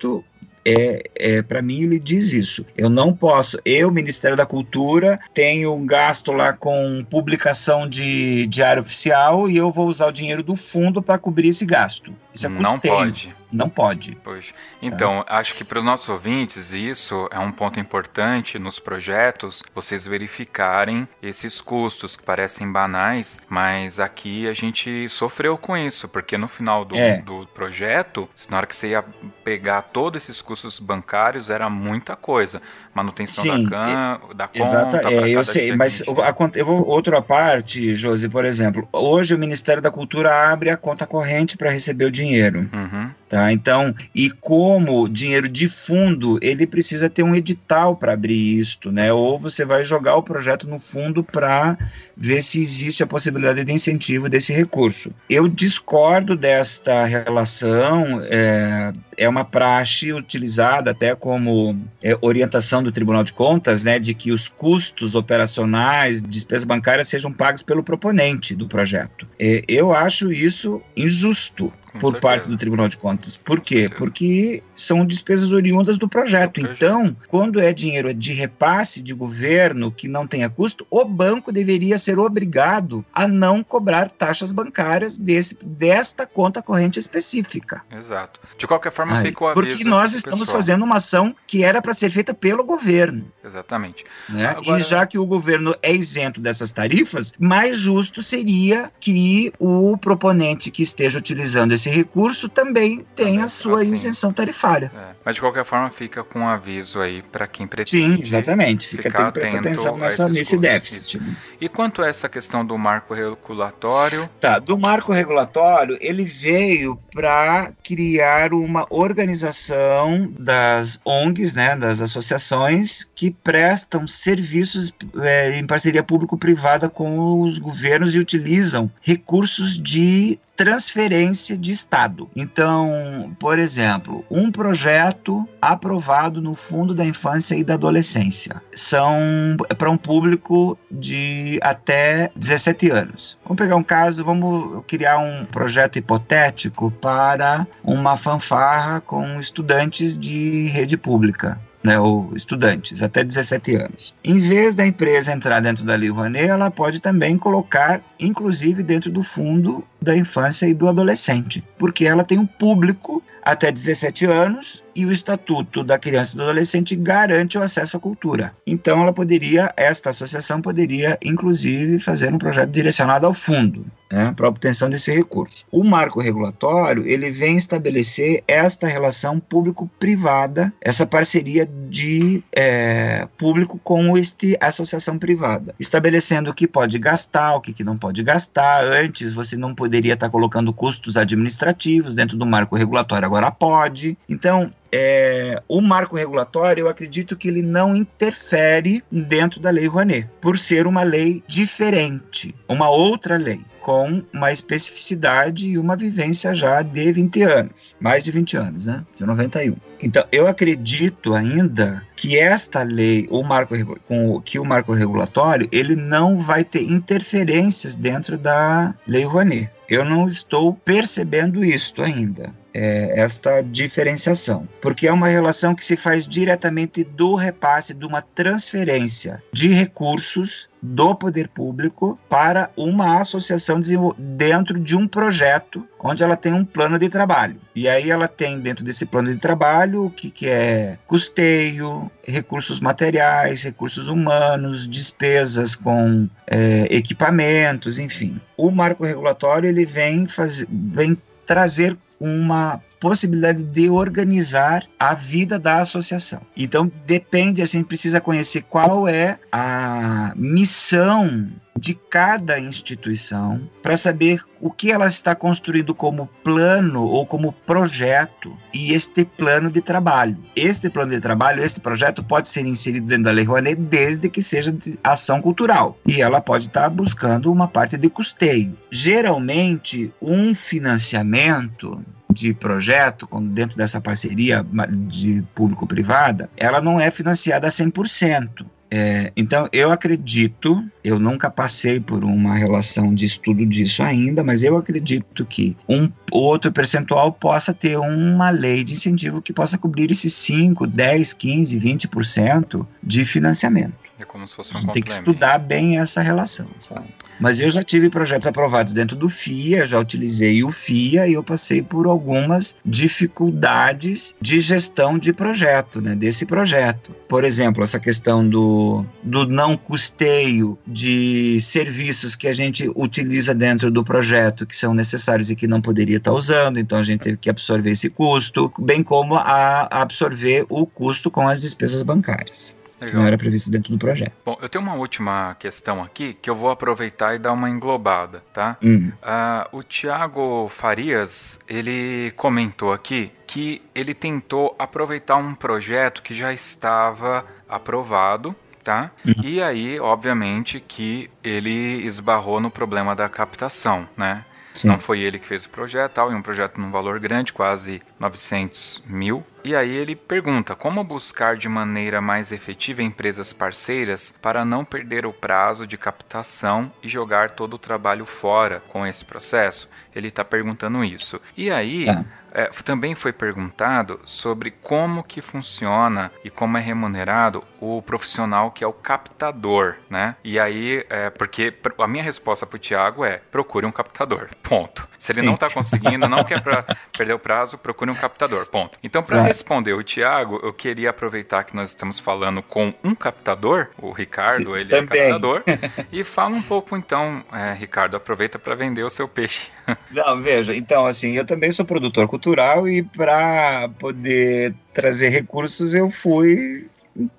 é, é para mim ele diz isso. Eu não posso. Eu, Ministério da Cultura, tenho um gasto lá com publicação de diário oficial e eu vou usar o dinheiro do fundo para cobrir esse gasto. Isso é custeio. Não pode. Não pode. Pois. Então, tá? acho que para os nossos ouvintes, isso é um ponto importante nos projetos, vocês verificarem esses custos que parecem banais, mas aqui a gente sofreu com isso, porque no final do, é. do projeto, na hora que você ia pegar todos esses custos bancários, era muita coisa. Manutenção Sim, da, can, da conta. É, eu sei, mas a, eu vou, outra parte, Josi, por exemplo, hoje o Ministério da Cultura abre a conta corrente para receber o dinheiro. Uhum. Tá? Então, e como dinheiro de fundo, ele precisa ter um edital para abrir isto, né? Ou você vai jogar o projeto no fundo para ver se existe a possibilidade de incentivo desse recurso. Eu discordo desta relação, é, é uma praxe utilizada até como é, orientação do Tribunal de Contas, né, de que os custos operacionais, despesas bancárias sejam pagos pelo proponente do projeto. É, eu acho isso injusto. Por certeza. parte do Tribunal de Contas. Por quê? Porque são despesas oriundas do projeto. Então, quando é dinheiro de repasse de governo que não tenha custo, o banco deveria ser obrigado a não cobrar taxas bancárias desse, desta conta corrente específica. Exato. De qualquer forma, Aí, fica o aviso. Porque nós estamos pessoal. fazendo uma ação que era para ser feita pelo governo. Exatamente. Né? Agora... E já que o governo é isento dessas tarifas, mais justo seria que o proponente que esteja utilizando esse recurso também tenha a sua assim. isenção tarifária. É. Mas de qualquer forma, fica com um aviso aí para quem pretende. Sim, exatamente. Fica tem que prestar atenção nessa, nesse déficit. Isso. E quanto a essa questão do marco regulatório? Tá, do marco regulatório, ele veio para criar uma organização das ONGs, né, das associações que prestam serviços é, em parceria público-privada com os governos e utilizam recursos de transferência de Estado. Então, por exemplo, um projeto aprovado no Fundo da Infância e da Adolescência são para um público de até 17 anos. Vamos pegar um caso, vamos criar um projeto hipotético para uma fanfarra com estudantes de rede pública né, ou estudantes, até 17 anos. Em vez da empresa entrar dentro da Lei Rouanet, ela pode também colocar, inclusive, dentro do fundo da infância e do adolescente, porque ela tem um público até 17 anos e o Estatuto da Criança e do Adolescente garante o acesso à cultura. Então ela poderia, esta associação poderia inclusive fazer um projeto direcionado ao fundo, né, para obtenção desse recurso. O marco regulatório, ele vem estabelecer esta relação público-privada, essa parceria de é, público com este associação privada, estabelecendo o que pode gastar, o que, que não pode gastar. Antes você não poderia estar colocando custos administrativos dentro do marco regulatório, agora pode. Então, é, o marco regulatório, eu acredito que ele não interfere dentro da Lei Rouanet, por ser uma lei diferente, uma outra lei com uma especificidade e uma vivência já de 20 anos, mais de 20 anos, né? De 91. Então, eu acredito ainda que esta lei, o marco com que o marco regulatório, ele não vai ter interferências dentro da Lei Rouanet. Eu não estou percebendo isso ainda é, esta diferenciação, porque é uma relação que se faz diretamente do repasse de uma transferência de recursos do poder público para uma associação dentro de um projeto onde ela tem um plano de trabalho. E aí ela tem dentro desse plano de trabalho o que, que é custeio, recursos materiais, recursos humanos, despesas com é, equipamentos, enfim. O marco regulatório ele vem, faz, vem trazer uma possibilidade de organizar a vida da associação. Então depende, a gente precisa conhecer qual é a missão de cada instituição para saber o que ela está construindo como plano ou como projeto e este plano de trabalho. Este plano de trabalho, este projeto pode ser inserido dentro da Lei Rouanet desde que seja de ação cultural e ela pode estar buscando uma parte de custeio. Geralmente, um financiamento de projeto, dentro dessa parceria de público-privada, ela não é financiada a 100%. É, então, eu acredito, eu nunca passei por uma relação de estudo disso ainda, mas eu acredito que um outro percentual possa ter uma lei de incentivo que possa cobrir esses 5, 10, 15, 20% de financiamento. É como se fosse um Tem que estudar bem essa relação, sabe? Mas eu já tive projetos aprovados dentro do FIA, já utilizei o FIA e eu passei por algumas dificuldades de gestão de projeto, né, desse projeto. Por exemplo, essa questão do, do não custeio de serviços que a gente utiliza dentro do projeto que são necessários e que não poderia estar usando, então a gente teve que absorver esse custo, bem como a absorver o custo com as despesas bancárias. Legal. não era previsto dentro do projeto. Bom, eu tenho uma última questão aqui que eu vou aproveitar e dar uma englobada, tá? Uh, o Tiago Farias, ele comentou aqui que ele tentou aproveitar um projeto que já estava aprovado, tá? Uhum. E aí, obviamente, que ele esbarrou no problema da captação, né? Sim. Não foi ele que fez o projeto, tal, e um projeto num valor grande, quase 900 mil. E aí ele pergunta como buscar de maneira mais efetiva empresas parceiras para não perder o prazo de captação e jogar todo o trabalho fora com esse processo. Ele está perguntando isso. E aí. Tá. É, também foi perguntado sobre como que funciona e como é remunerado o profissional que é o captador, né? E aí, é, porque a minha resposta para o Tiago é procure um captador, ponto. Se ele Sim. não está conseguindo, não quer pra perder o prazo, procure um captador, ponto. Então, para responder o Tiago, eu queria aproveitar que nós estamos falando com um captador, o Ricardo, Sim, ele é também. é captador, e fala um pouco então, é, Ricardo, aproveita para vender o seu peixe. Não, veja, então assim, eu também sou produtor cultural e para poder trazer recursos eu fui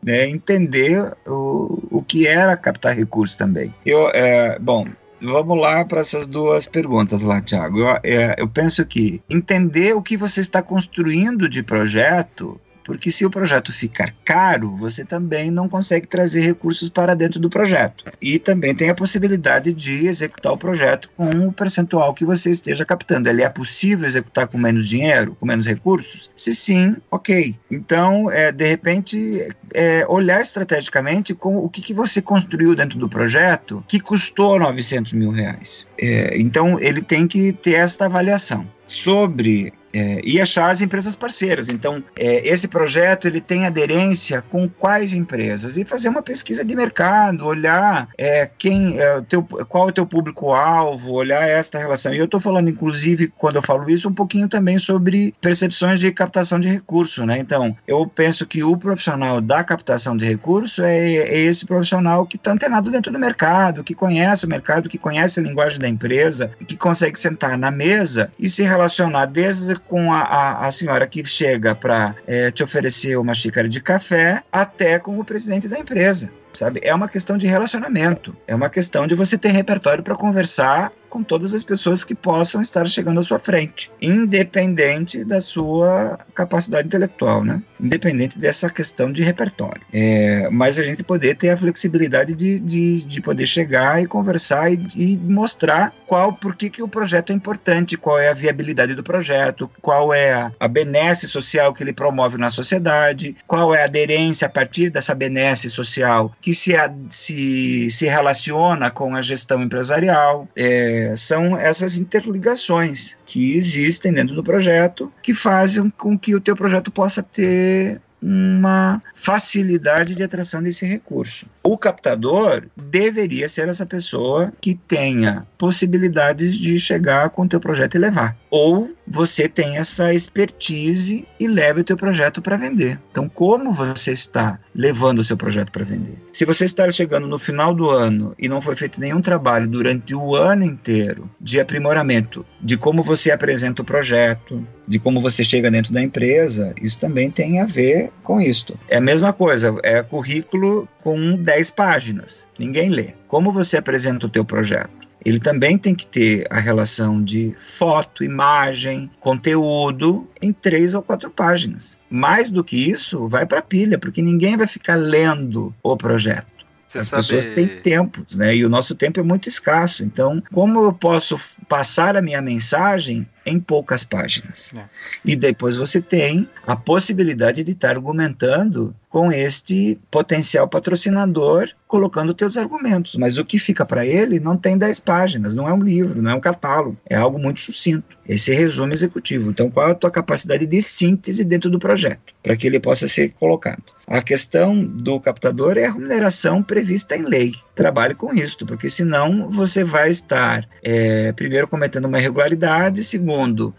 né, entender o, o que era captar recursos também. Eu, é, bom, vamos lá para essas duas perguntas lá, Tiago. Eu, é, eu penso que entender o que você está construindo de projeto porque se o projeto ficar caro, você também não consegue trazer recursos para dentro do projeto. E também tem a possibilidade de executar o projeto com o percentual que você esteja captando. Ele é possível executar com menos dinheiro, com menos recursos? Se sim, ok. Então, é, de repente, é, olhar estrategicamente com o que, que você construiu dentro do projeto que custou 900 mil reais. É, então, ele tem que ter esta avaliação sobre é, e achar as empresas parceiras. Então, é, esse projeto ele tem aderência com quais empresas e fazer uma pesquisa de mercado, olhar é, quem é, teu, qual é o teu público-alvo, olhar esta relação. E eu estou falando, inclusive, quando eu falo isso, um pouquinho também sobre percepções de captação de recurso. Né? Então, eu penso que o profissional da captação de recurso é, é esse profissional que está antenado dentro do mercado, que conhece o mercado, que conhece a linguagem da empresa, que consegue sentar na mesa e se relacionar desde com a, a, a senhora que chega para é, te oferecer uma xícara de café até com o presidente da empresa sabe? É uma questão de relacionamento, é uma questão de você ter repertório para conversar com todas as pessoas que possam estar chegando à sua frente, independente da sua capacidade intelectual, né? Independente dessa questão de repertório. É, mas a gente poder ter a flexibilidade de, de, de poder chegar e conversar e, e, mostrar qual, por que, que o projeto é importante, qual é a viabilidade do projeto, qual é a, a benesse social que ele promove na sociedade, qual é a aderência a partir dessa benesse social que se, se, se relaciona com a gestão empresarial. É, são essas interligações que existem dentro do projeto que fazem com que o teu projeto possa ter uma facilidade de atração desse recurso. O captador deveria ser essa pessoa que tenha possibilidades de chegar com o teu projeto e levar. Ou você tem essa expertise e leva o teu projeto para vender. Então, como você está levando o seu projeto para vender? Se você está chegando no final do ano e não foi feito nenhum trabalho durante o ano inteiro de aprimoramento de como você apresenta o projeto, de como você chega dentro da empresa, isso também tem a ver com isto. É a mesma coisa, é currículo com 10 páginas. Ninguém lê. Como você apresenta o teu projeto? Ele também tem que ter a relação de foto, imagem, conteúdo em três ou quatro páginas. Mais do que isso, vai para pilha, porque ninguém vai ficar lendo o projeto. Você As sabe... pessoas têm tempos, né? E o nosso tempo é muito escasso. Então, como eu posso passar a minha mensagem em poucas páginas? É. E depois você tem a possibilidade de estar argumentando com este potencial patrocinador colocando teus argumentos. Mas o que fica para ele não tem 10 páginas, não é um livro, não é um catálogo, é algo muito sucinto. Esse resumo executivo. Então, qual é a tua capacidade de síntese dentro do projeto, para que ele possa ser colocado? A questão do captador é a remuneração prevista em lei. Trabalhe com isso, porque senão você vai estar, é, primeiro, cometendo uma irregularidade, segundo,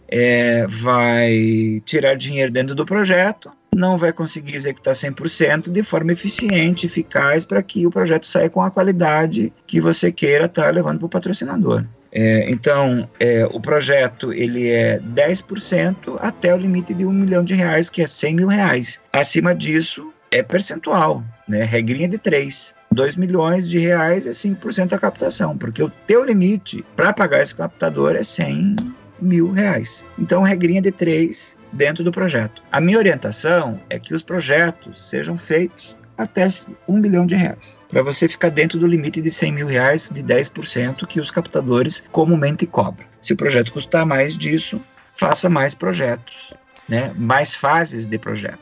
é, vai tirar dinheiro dentro do projeto, não vai conseguir executar 100% de forma eficiente, eficaz, para que o projeto saia com a qualidade que você queira estar tá levando para o patrocinador. É, então, é, o projeto ele é 10% até o limite de um milhão de reais, que é 100 mil reais. Acima disso, é percentual, né? regrinha de 3. 2 milhões de reais é 5% da captação, porque o teu limite para pagar esse captador é 100 mil reais. Então, regrinha de 3 dentro do projeto. A minha orientação é que os projetos sejam feitos até um bilhão de reais, para você ficar dentro do limite de 100 mil reais de 10% que os captadores comumente cobram. Se o projeto custar mais disso, faça mais projetos né, mais fases de projeto.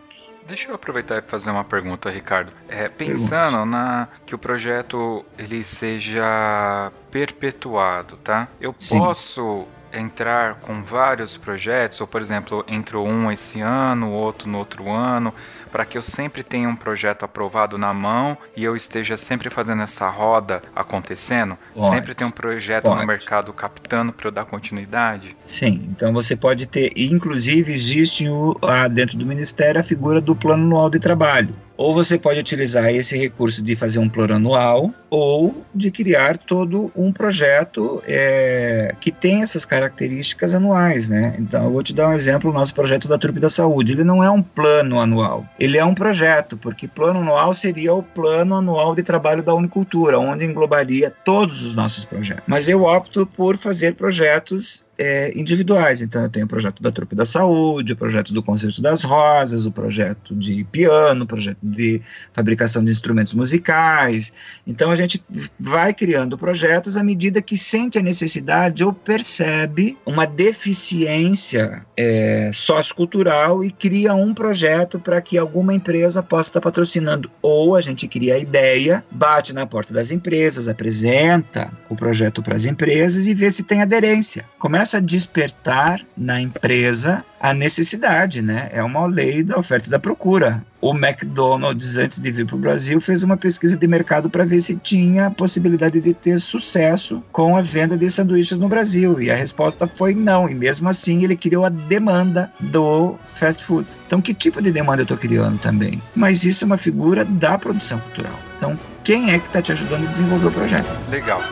Deixa eu aproveitar e fazer uma pergunta, Ricardo. É, pensando Pergunte. na que o projeto ele seja perpetuado, tá? Eu Sim. posso entrar com vários projetos, ou por exemplo, entrou um esse ano, outro no outro ano, para que eu sempre tenha um projeto aprovado na mão e eu esteja sempre fazendo essa roda acontecendo? Pode, sempre tem um projeto pode. no mercado captando para eu dar continuidade? Sim, então você pode ter, inclusive existe o, dentro do Ministério a figura do plano anual de trabalho. Ou você pode utilizar esse recurso de fazer um plano anual, ou de criar todo um projeto é, que tem essas características anuais, né? Então, eu vou te dar um exemplo, o nosso projeto da Trupe da Saúde, ele não é um plano anual, ele é um projeto, porque plano anual seria o plano anual de trabalho da Unicultura, onde englobaria todos os nossos projetos. Mas eu opto por fazer projetos é, individuais. Então, eu tenho o projeto da Trupe da Saúde, o projeto do Concerto das Rosas, o projeto de piano, o projeto de fabricação de instrumentos musicais. Então, a gente vai criando projetos à medida que sente a necessidade ou percebe uma deficiência é, sociocultural e cria um projeto para que alguma empresa possa estar patrocinando. Ou a gente cria a ideia, bate na porta das empresas, apresenta o projeto para as empresas e vê se tem aderência. Começa começa a despertar na empresa a necessidade, né? É uma lei da oferta e da procura. O McDonald's, antes de vir para o Brasil, fez uma pesquisa de mercado para ver se tinha possibilidade de ter sucesso com a venda de sanduíches no Brasil. E a resposta foi não. E mesmo assim, ele criou a demanda do fast food. Então, que tipo de demanda eu estou criando também? Mas isso é uma figura da produção cultural. Então, quem é que está te ajudando a desenvolver o projeto? Legal.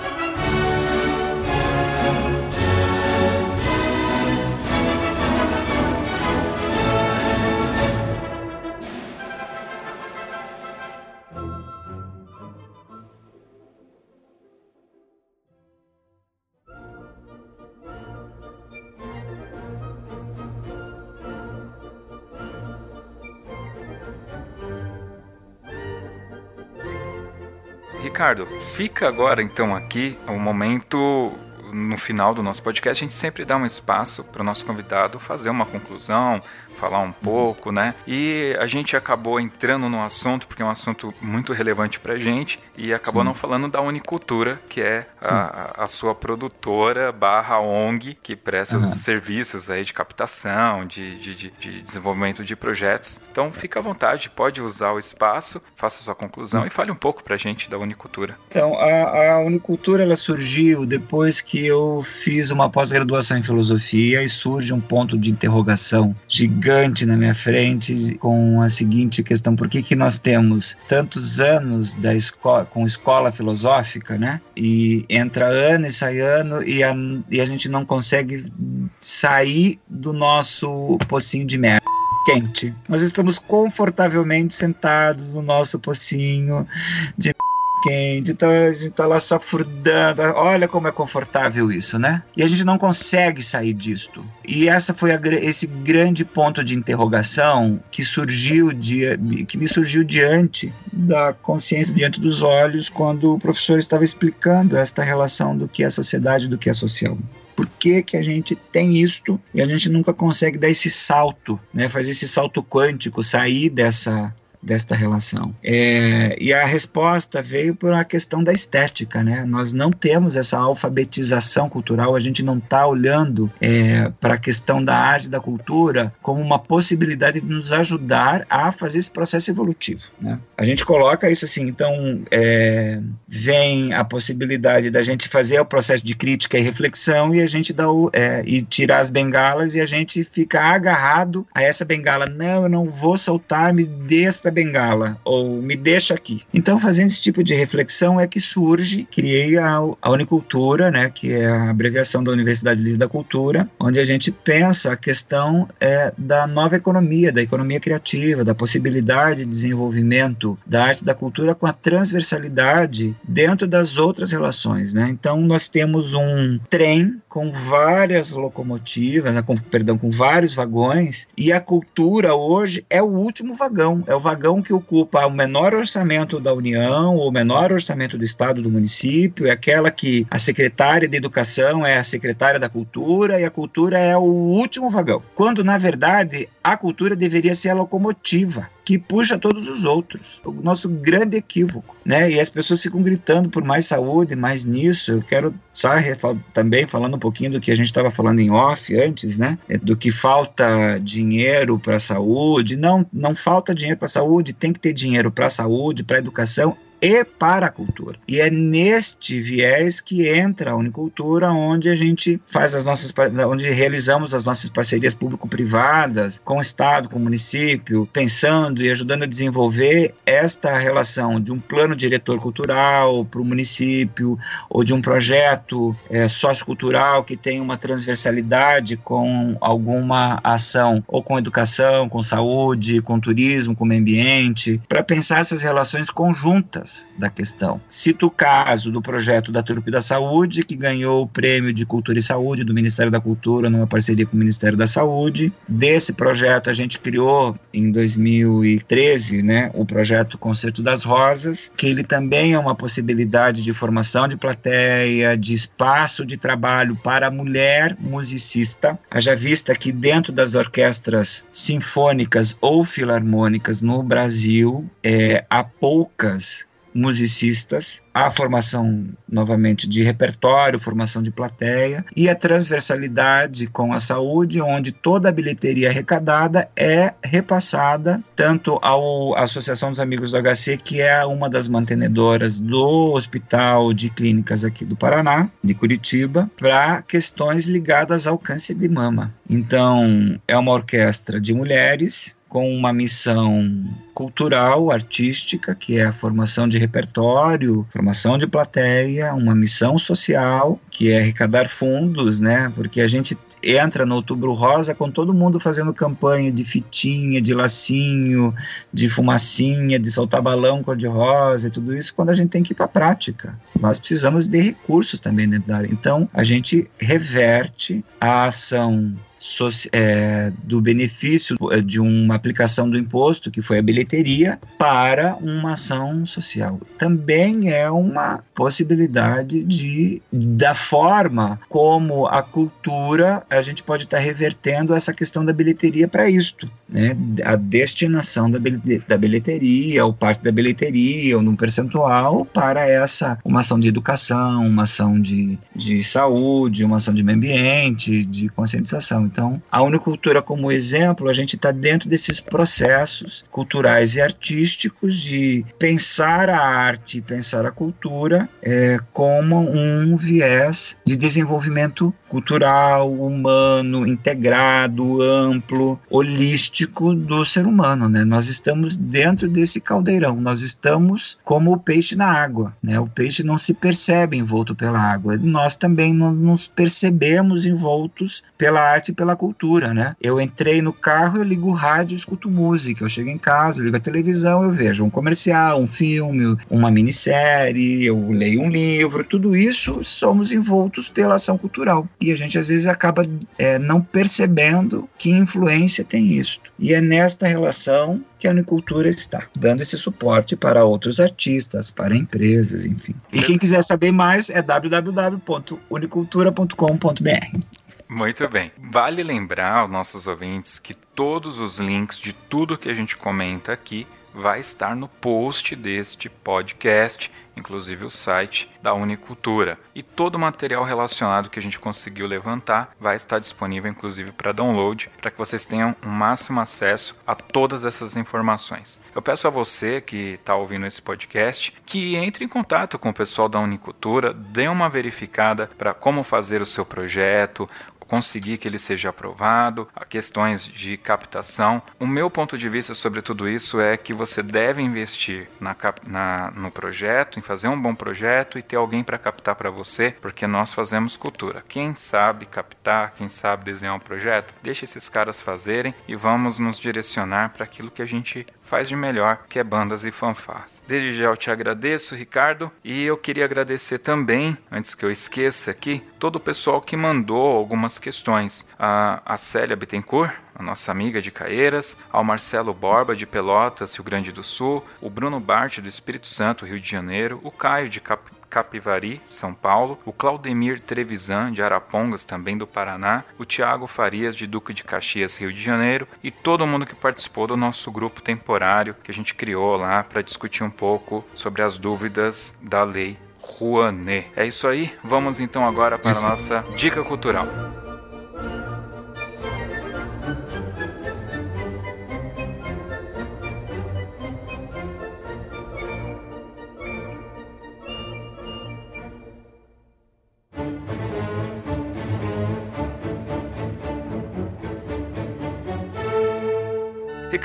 Ricardo, fica agora então aqui o momento no final do nosso podcast, a gente sempre dá um espaço para o nosso convidado fazer uma conclusão, falar um pouco, né? E a gente acabou entrando no assunto, porque é um assunto muito relevante pra gente, e acabou Sim. não falando da Unicultura, que é a, a, sua produtora barra ONG, que presta uhum. serviços aí de captação, de, de, de, de, desenvolvimento de projetos. Então fica à vontade, pode usar o espaço, faça sua conclusão uhum. e fale um pouco pra gente da Unicultura. Então, a, a Unicultura ela surgiu depois que eu fiz uma pós-graduação em filosofia e surge um ponto de interrogação gigante gigante na minha frente com a seguinte questão: por que, que nós temos tantos anos da escola, com escola filosófica, né? E entra ano e sai ano e a, e a gente não consegue sair do nosso pocinho de merda quente. Nós estamos confortavelmente sentados no nosso pocinho de quente, então tá lá só furdando. Olha como é confortável isso, né? E a gente não consegue sair disto. E essa foi a, esse grande ponto de interrogação que surgiu que me surgiu diante da consciência diante dos olhos quando o professor estava explicando esta relação do que é sociedade e do que é social por que, que a gente tem isto e a gente nunca consegue dar esse salto, né, fazer esse salto quântico, sair dessa desta relação. É, e a resposta veio por uma questão da estética, né? Nós não temos essa alfabetização cultural, a gente não está olhando é, para a questão da arte, da cultura, como uma possibilidade de nos ajudar a fazer esse processo evolutivo, né? A gente coloca isso assim, então é, vem a possibilidade da gente fazer o processo de crítica e reflexão e a gente dá o, é, e tirar as bengalas e a gente fica agarrado a essa bengala. Não, eu não vou soltar, me dê esta bengala, ou me deixa aqui. Então, fazendo esse tipo de reflexão é que surge, criei a, a Unicultura, né, que é a abreviação da Universidade Livre da Cultura, onde a gente pensa a questão é, da nova economia, da economia criativa, da possibilidade de desenvolvimento da arte da cultura com a transversalidade dentro das outras relações. Né? Então, nós temos um trem com várias locomotivas, né, com, perdão, com vários vagões, e a cultura hoje é o último vagão, é o vagão vagão que ocupa o menor orçamento da União, o menor orçamento do Estado, do município, é aquela que a secretária de Educação é a secretária da Cultura e a cultura é o último vagão. Quando, na verdade, a cultura deveria ser a locomotiva que puxa todos os outros. O nosso grande equívoco, né? E as pessoas ficam gritando por mais saúde, mais nisso. Eu quero só também falando um pouquinho do que a gente estava falando em off antes, né? É do que falta dinheiro para a saúde. Não, não falta dinheiro para a saúde, tem que ter dinheiro para a saúde, para a educação e para a cultura. E é neste viés que entra a Unicultura, onde a gente faz as nossas, onde realizamos as nossas parcerias público-privadas com o Estado, com o município, pensando e ajudando a desenvolver esta relação de um plano diretor cultural para o município ou de um projeto é, sociocultural que tem uma transversalidade com alguma ação ou com educação, com saúde, com turismo, com meio ambiente, para pensar essas relações conjuntas da questão. Cito o caso do projeto da Turpe da Saúde, que ganhou o prêmio de Cultura e Saúde do Ministério da Cultura, numa parceria com o Ministério da Saúde. Desse projeto, a gente criou em 2013 né, o projeto Concerto das Rosas, que ele também é uma possibilidade de formação de plateia, de espaço de trabalho para a mulher musicista. Haja vista que dentro das orquestras sinfônicas ou filarmônicas no Brasil, é, há poucas musicistas, a formação novamente de repertório, formação de plateia e a transversalidade com a saúde, onde toda a bilheteria arrecadada é repassada tanto ao, à Associação dos Amigos do HC, que é uma das mantenedoras do Hospital de Clínicas aqui do Paraná, de Curitiba, para questões ligadas ao câncer de mama. Então, é uma orquestra de mulheres com uma missão cultural, artística, que é a formação de repertório, formação de plateia, uma missão social, que é arrecadar fundos, né? Porque a gente entra no Outubro Rosa com todo mundo fazendo campanha de fitinha, de lacinho, de fumacinha, de soltar balão cor-de-rosa e tudo isso, quando a gente tem que ir para a prática. Nós precisamos de recursos também dentro da área. Então, a gente reverte a ação é, do benefício é, de uma aplicação do imposto, que foi a bilheteria, para uma ação social. Também é uma possibilidade de, da forma como a cultura, a gente pode estar revertendo essa questão da bilheteria para isto. Né? A destinação da, da bilheteria, ou parte da bilheteria, ou num percentual, para essa, uma ação de educação, uma ação de, de saúde, uma ação de meio ambiente, de conscientização. Então, a unicultura como exemplo, a gente está dentro desses processos culturais e artísticos de pensar a arte, pensar a cultura é, como um viés de desenvolvimento cultural, humano, integrado, amplo, holístico do ser humano, né? Nós estamos dentro desse caldeirão, nós estamos como o peixe na água, né? O peixe não se percebe envolto pela água, nós também não nos percebemos envoltos pela arte pela cultura, né? Eu entrei no carro, eu ligo o rádio, escuto música, eu chego em casa, eu ligo a televisão, eu vejo um comercial, um filme, uma minissérie, eu leio um livro, tudo isso somos envoltos pela ação cultural e a gente às vezes acaba é, não percebendo que influência tem isso. E é nesta relação que a Unicultura está, dando esse suporte para outros artistas, para empresas, enfim. E quem quiser saber mais é www.unicultura.com.br. Muito bem. Vale lembrar aos nossos ouvintes que todos os links de tudo que a gente comenta aqui vai estar no post deste podcast, inclusive o site da Unicultura. E todo o material relacionado que a gente conseguiu levantar vai estar disponível, inclusive, para download, para que vocês tenham o um máximo acesso a todas essas informações. Eu peço a você que está ouvindo esse podcast que entre em contato com o pessoal da Unicultura, dê uma verificada para como fazer o seu projeto, conseguir que ele seja aprovado, questões de captação. O meu ponto de vista sobre tudo isso é que você deve investir na, na no projeto, em fazer um bom projeto e ter alguém para captar para você, porque nós fazemos cultura. Quem sabe captar, quem sabe desenhar um projeto, deixa esses caras fazerem e vamos nos direcionar para aquilo que a gente faz de melhor, que é bandas e fanfarras. Desde já eu te agradeço, Ricardo, e eu queria agradecer também, antes que eu esqueça aqui, todo o pessoal que mandou algumas algumas questões. A, a Célia Bittencourt, a nossa amiga de Caeiras, ao Marcelo Borba de Pelotas, Rio Grande do Sul, o Bruno Bart do Espírito Santo, Rio de Janeiro, o Caio de Cap Capivari, São Paulo, o Claudemir Trevisan, de Arapongas, também do Paraná, o Tiago Farias, de Duque de Caxias, Rio de Janeiro, e todo mundo que participou do nosso grupo temporário que a gente criou lá para discutir um pouco sobre as dúvidas da lei Rouanet. É isso aí, vamos então agora para a nossa dica cultural.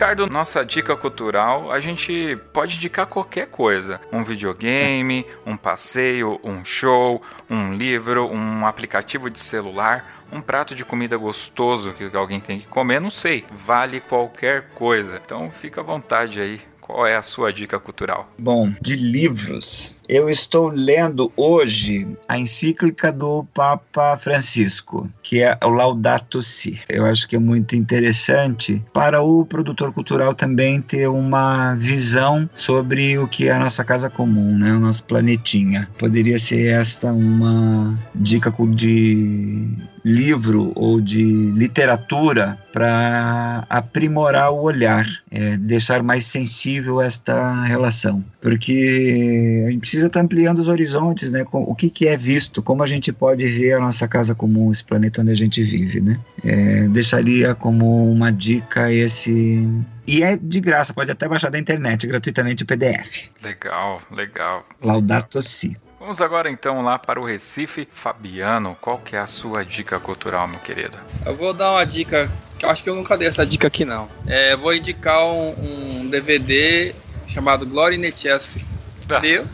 Ricardo, nossa dica cultural, a gente pode indicar qualquer coisa. Um videogame, um passeio, um show, um livro, um aplicativo de celular, um prato de comida gostoso que alguém tem que comer, não sei. Vale qualquer coisa. Então fica à vontade aí. Qual é a sua dica cultural? Bom, de livros, eu estou lendo hoje a encíclica do Papa Francisco, que é o Laudato Si. Eu acho que é muito interessante para o produtor cultural também ter uma visão sobre o que é a nossa casa comum, né? o nosso planetinha. Poderia ser esta uma dica de livro ou de literatura para aprimorar o olhar, é, deixar mais sensível esta relação, porque a gente precisa estar tá ampliando os horizontes, né? O que, que é visto, como a gente pode ver a nossa casa comum, esse planeta onde a gente vive, né? É, deixaria como uma dica esse e é de graça, pode até baixar da internet gratuitamente o PDF. Legal, legal. Laudato Si. Vamos agora então lá para o Recife. Fabiano, qual que é a sua dica cultural, meu querido? Eu vou dar uma dica, que eu acho que eu nunca dei essa dica aqui não. É, vou indicar um, um DVD chamado Glory in Chelsea. Entendeu?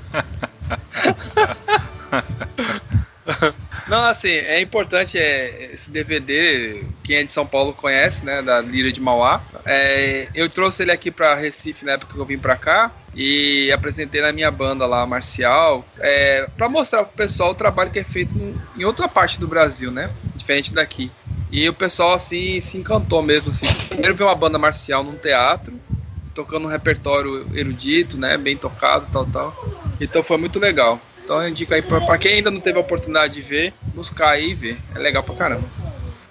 Não, assim, é importante é, esse DVD, quem é de São Paulo conhece, né, da Lira de Mauá. É, eu trouxe ele aqui para Recife na época que eu vim para cá e apresentei na minha banda lá, Marcial, é, para mostrar pro pessoal o trabalho que é feito em outra parte do Brasil, né, diferente daqui. E o pessoal, assim, se encantou mesmo, assim. Primeiro ver uma banda marcial num teatro, tocando um repertório erudito, né, bem tocado, tal, tal. Então foi muito legal. Então eu indico aí pra, pra quem ainda não teve a oportunidade de ver, buscar aí e ver. É legal pra caramba.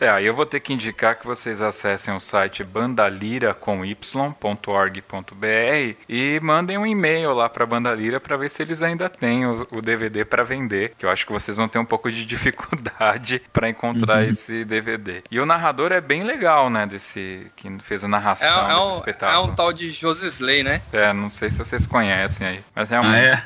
É, aí eu vou ter que indicar que vocês acessem o site bandalira.org.br e mandem um e-mail lá para Bandalira para ver se eles ainda têm o, o DVD para vender, que eu acho que vocês vão ter um pouco de dificuldade para encontrar uhum. esse DVD. E o narrador é bem legal, né, desse que fez a narração é, é desse um, espetáculo. É um tal de José Slay, né? É, não sei se vocês conhecem aí, mas realmente. Ah,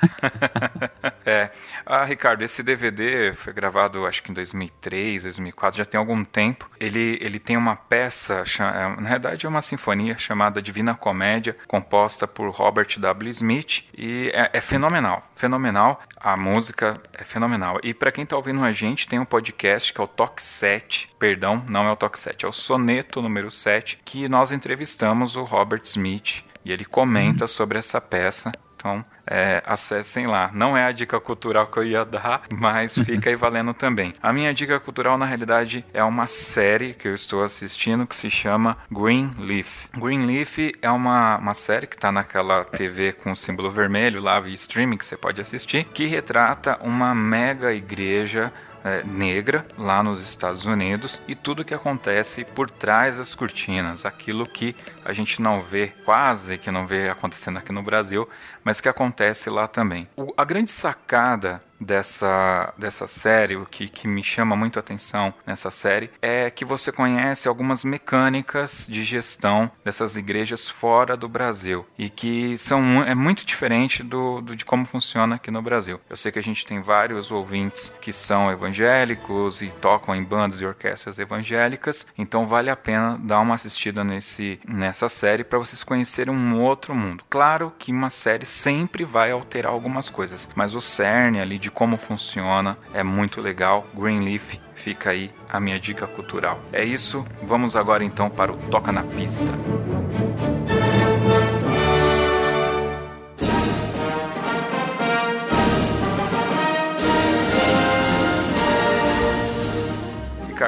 é? é. Ah, Ricardo, esse DVD foi gravado acho que em 2003, 2004, já tem algum tempo tempo. Ele, ele tem uma peça, é, na verdade é uma sinfonia chamada Divina Comédia, composta por Robert W. Smith, e é, é fenomenal, fenomenal. A música é fenomenal. E para quem está ouvindo a gente, tem um podcast que é o Toque 7, perdão, não é o Toque 7, é o Soneto número 7, que nós entrevistamos o Robert Smith e ele comenta sobre essa peça. Então, é, acessem lá. Não é a dica cultural que eu ia dar, mas fica aí valendo também. A minha dica cultural, na realidade, é uma série que eu estou assistindo que se chama Greenleaf. Greenleaf é uma, uma série que está naquela TV com o símbolo vermelho lá, streaming que você pode assistir, que retrata uma mega igreja é, negra lá nos Estados Unidos e tudo que acontece por trás das cortinas, aquilo que a gente não vê, quase que não vê acontecendo aqui no Brasil, mas que acontece lá também. O, a grande sacada dessa, dessa série, o que, que me chama muito a atenção nessa série, é que você conhece algumas mecânicas de gestão dessas igrejas fora do Brasil e que são é muito diferente do, do, de como funciona aqui no Brasil. Eu sei que a gente tem vários ouvintes que são evangélicos e tocam em bandas e orquestras evangélicas, então vale a pena dar uma assistida nesse, nessa série para vocês conhecerem um outro mundo. Claro que uma série sempre vai alterar algumas coisas, mas o cerne ali de como funciona, é muito legal. Greenleaf, fica aí a minha dica cultural. É isso, vamos agora então para o Toca na Pista.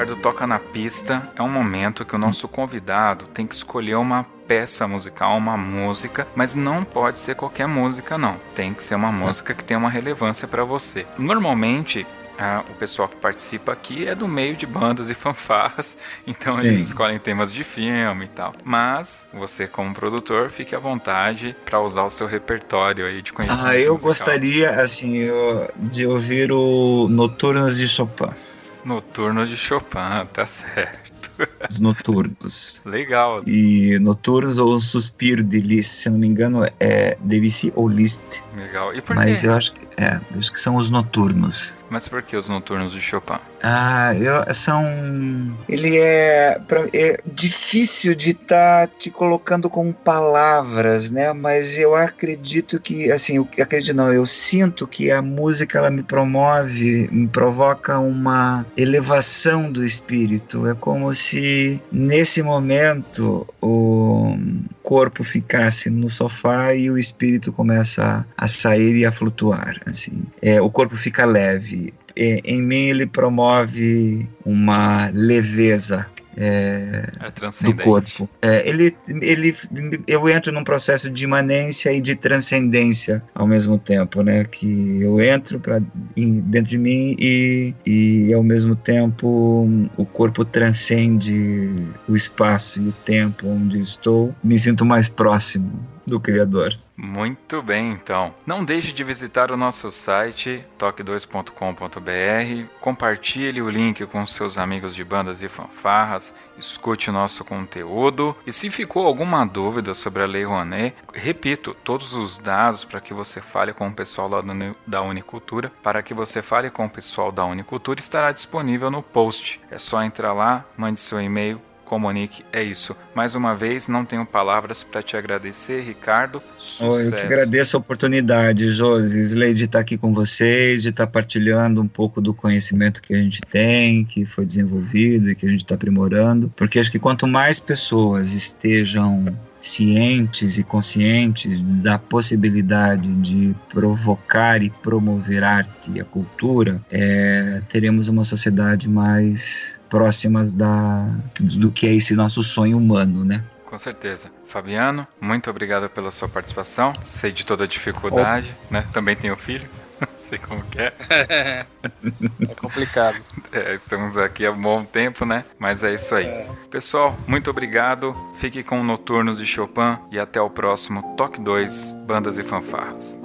Ricardo toca na pista, é um momento que o nosso convidado tem que escolher uma peça musical, uma música, mas não pode ser qualquer música não. Tem que ser uma música que tenha uma relevância para você. Normalmente ah, o pessoal que participa aqui é do meio de bandas e fanfarras, então Sim. eles escolhem temas de filme e tal. Mas você, como produtor, fique à vontade para usar o seu repertório aí de conhecimento. Ah, eu musical. gostaria, assim, de ouvir o Noturnos de Chopin. Noturno de Chopin, tá certo. Os noturnos. Legal. E noturnos ou suspiro de Liszt, se não me engano, é Debussy ou Liszt. Legal. E por Mas quê? eu acho que é, eu acho que são os noturnos. Mas por que os noturnos de Chopin? Ah, eu, são. Ele é, é difícil de estar tá te colocando com palavras, né? Mas eu acredito que, assim, eu acredito não, eu sinto que a música ela me promove, me provoca uma elevação do espírito. É como se nesse momento o corpo ficasse no sofá e o espírito começa a, a sair e a flutuar, assim. É, o corpo fica leve é, em mim ele promove uma leveza é, é do corpo. É, ele, ele, eu entro num processo de imanência e de transcendência ao mesmo tempo, né? Que eu entro para dentro de mim e, e ao mesmo tempo o corpo transcende o espaço e o tempo onde estou. Me sinto mais próximo do Criador. Muito bem, então. Não deixe de visitar o nosso site toque2.com.br, compartilhe o link com seus amigos de bandas e fanfarras, escute o nosso conteúdo e se ficou alguma dúvida sobre a Lei Rouanet, repito, todos os dados para que você fale com o pessoal lá da Unicultura, para que você fale com o pessoal da Unicultura estará disponível no post. É só entrar lá, mande seu e-mail comunique. É isso. Mais uma vez, não tenho palavras para te agradecer, Ricardo. Sucesso. Eu que agradeço a oportunidade, Josi, de estar aqui com vocês, de estar partilhando um pouco do conhecimento que a gente tem, que foi desenvolvido e que a gente está aprimorando, porque acho que quanto mais pessoas estejam cientes e conscientes da possibilidade de provocar e promover arte e a cultura, é, teremos uma sociedade mais próxima da, do que é esse nosso sonho humano, né? Com certeza. Fabiano, muito obrigado pela sua participação. Sei de toda a dificuldade, né? Também tenho filho sei como que é. é complicado. É, estamos aqui há um bom tempo, né? Mas é isso aí. É. Pessoal, muito obrigado. Fique com o Noturno de Chopin e até o próximo Toque 2 Bandas e Fanfarras.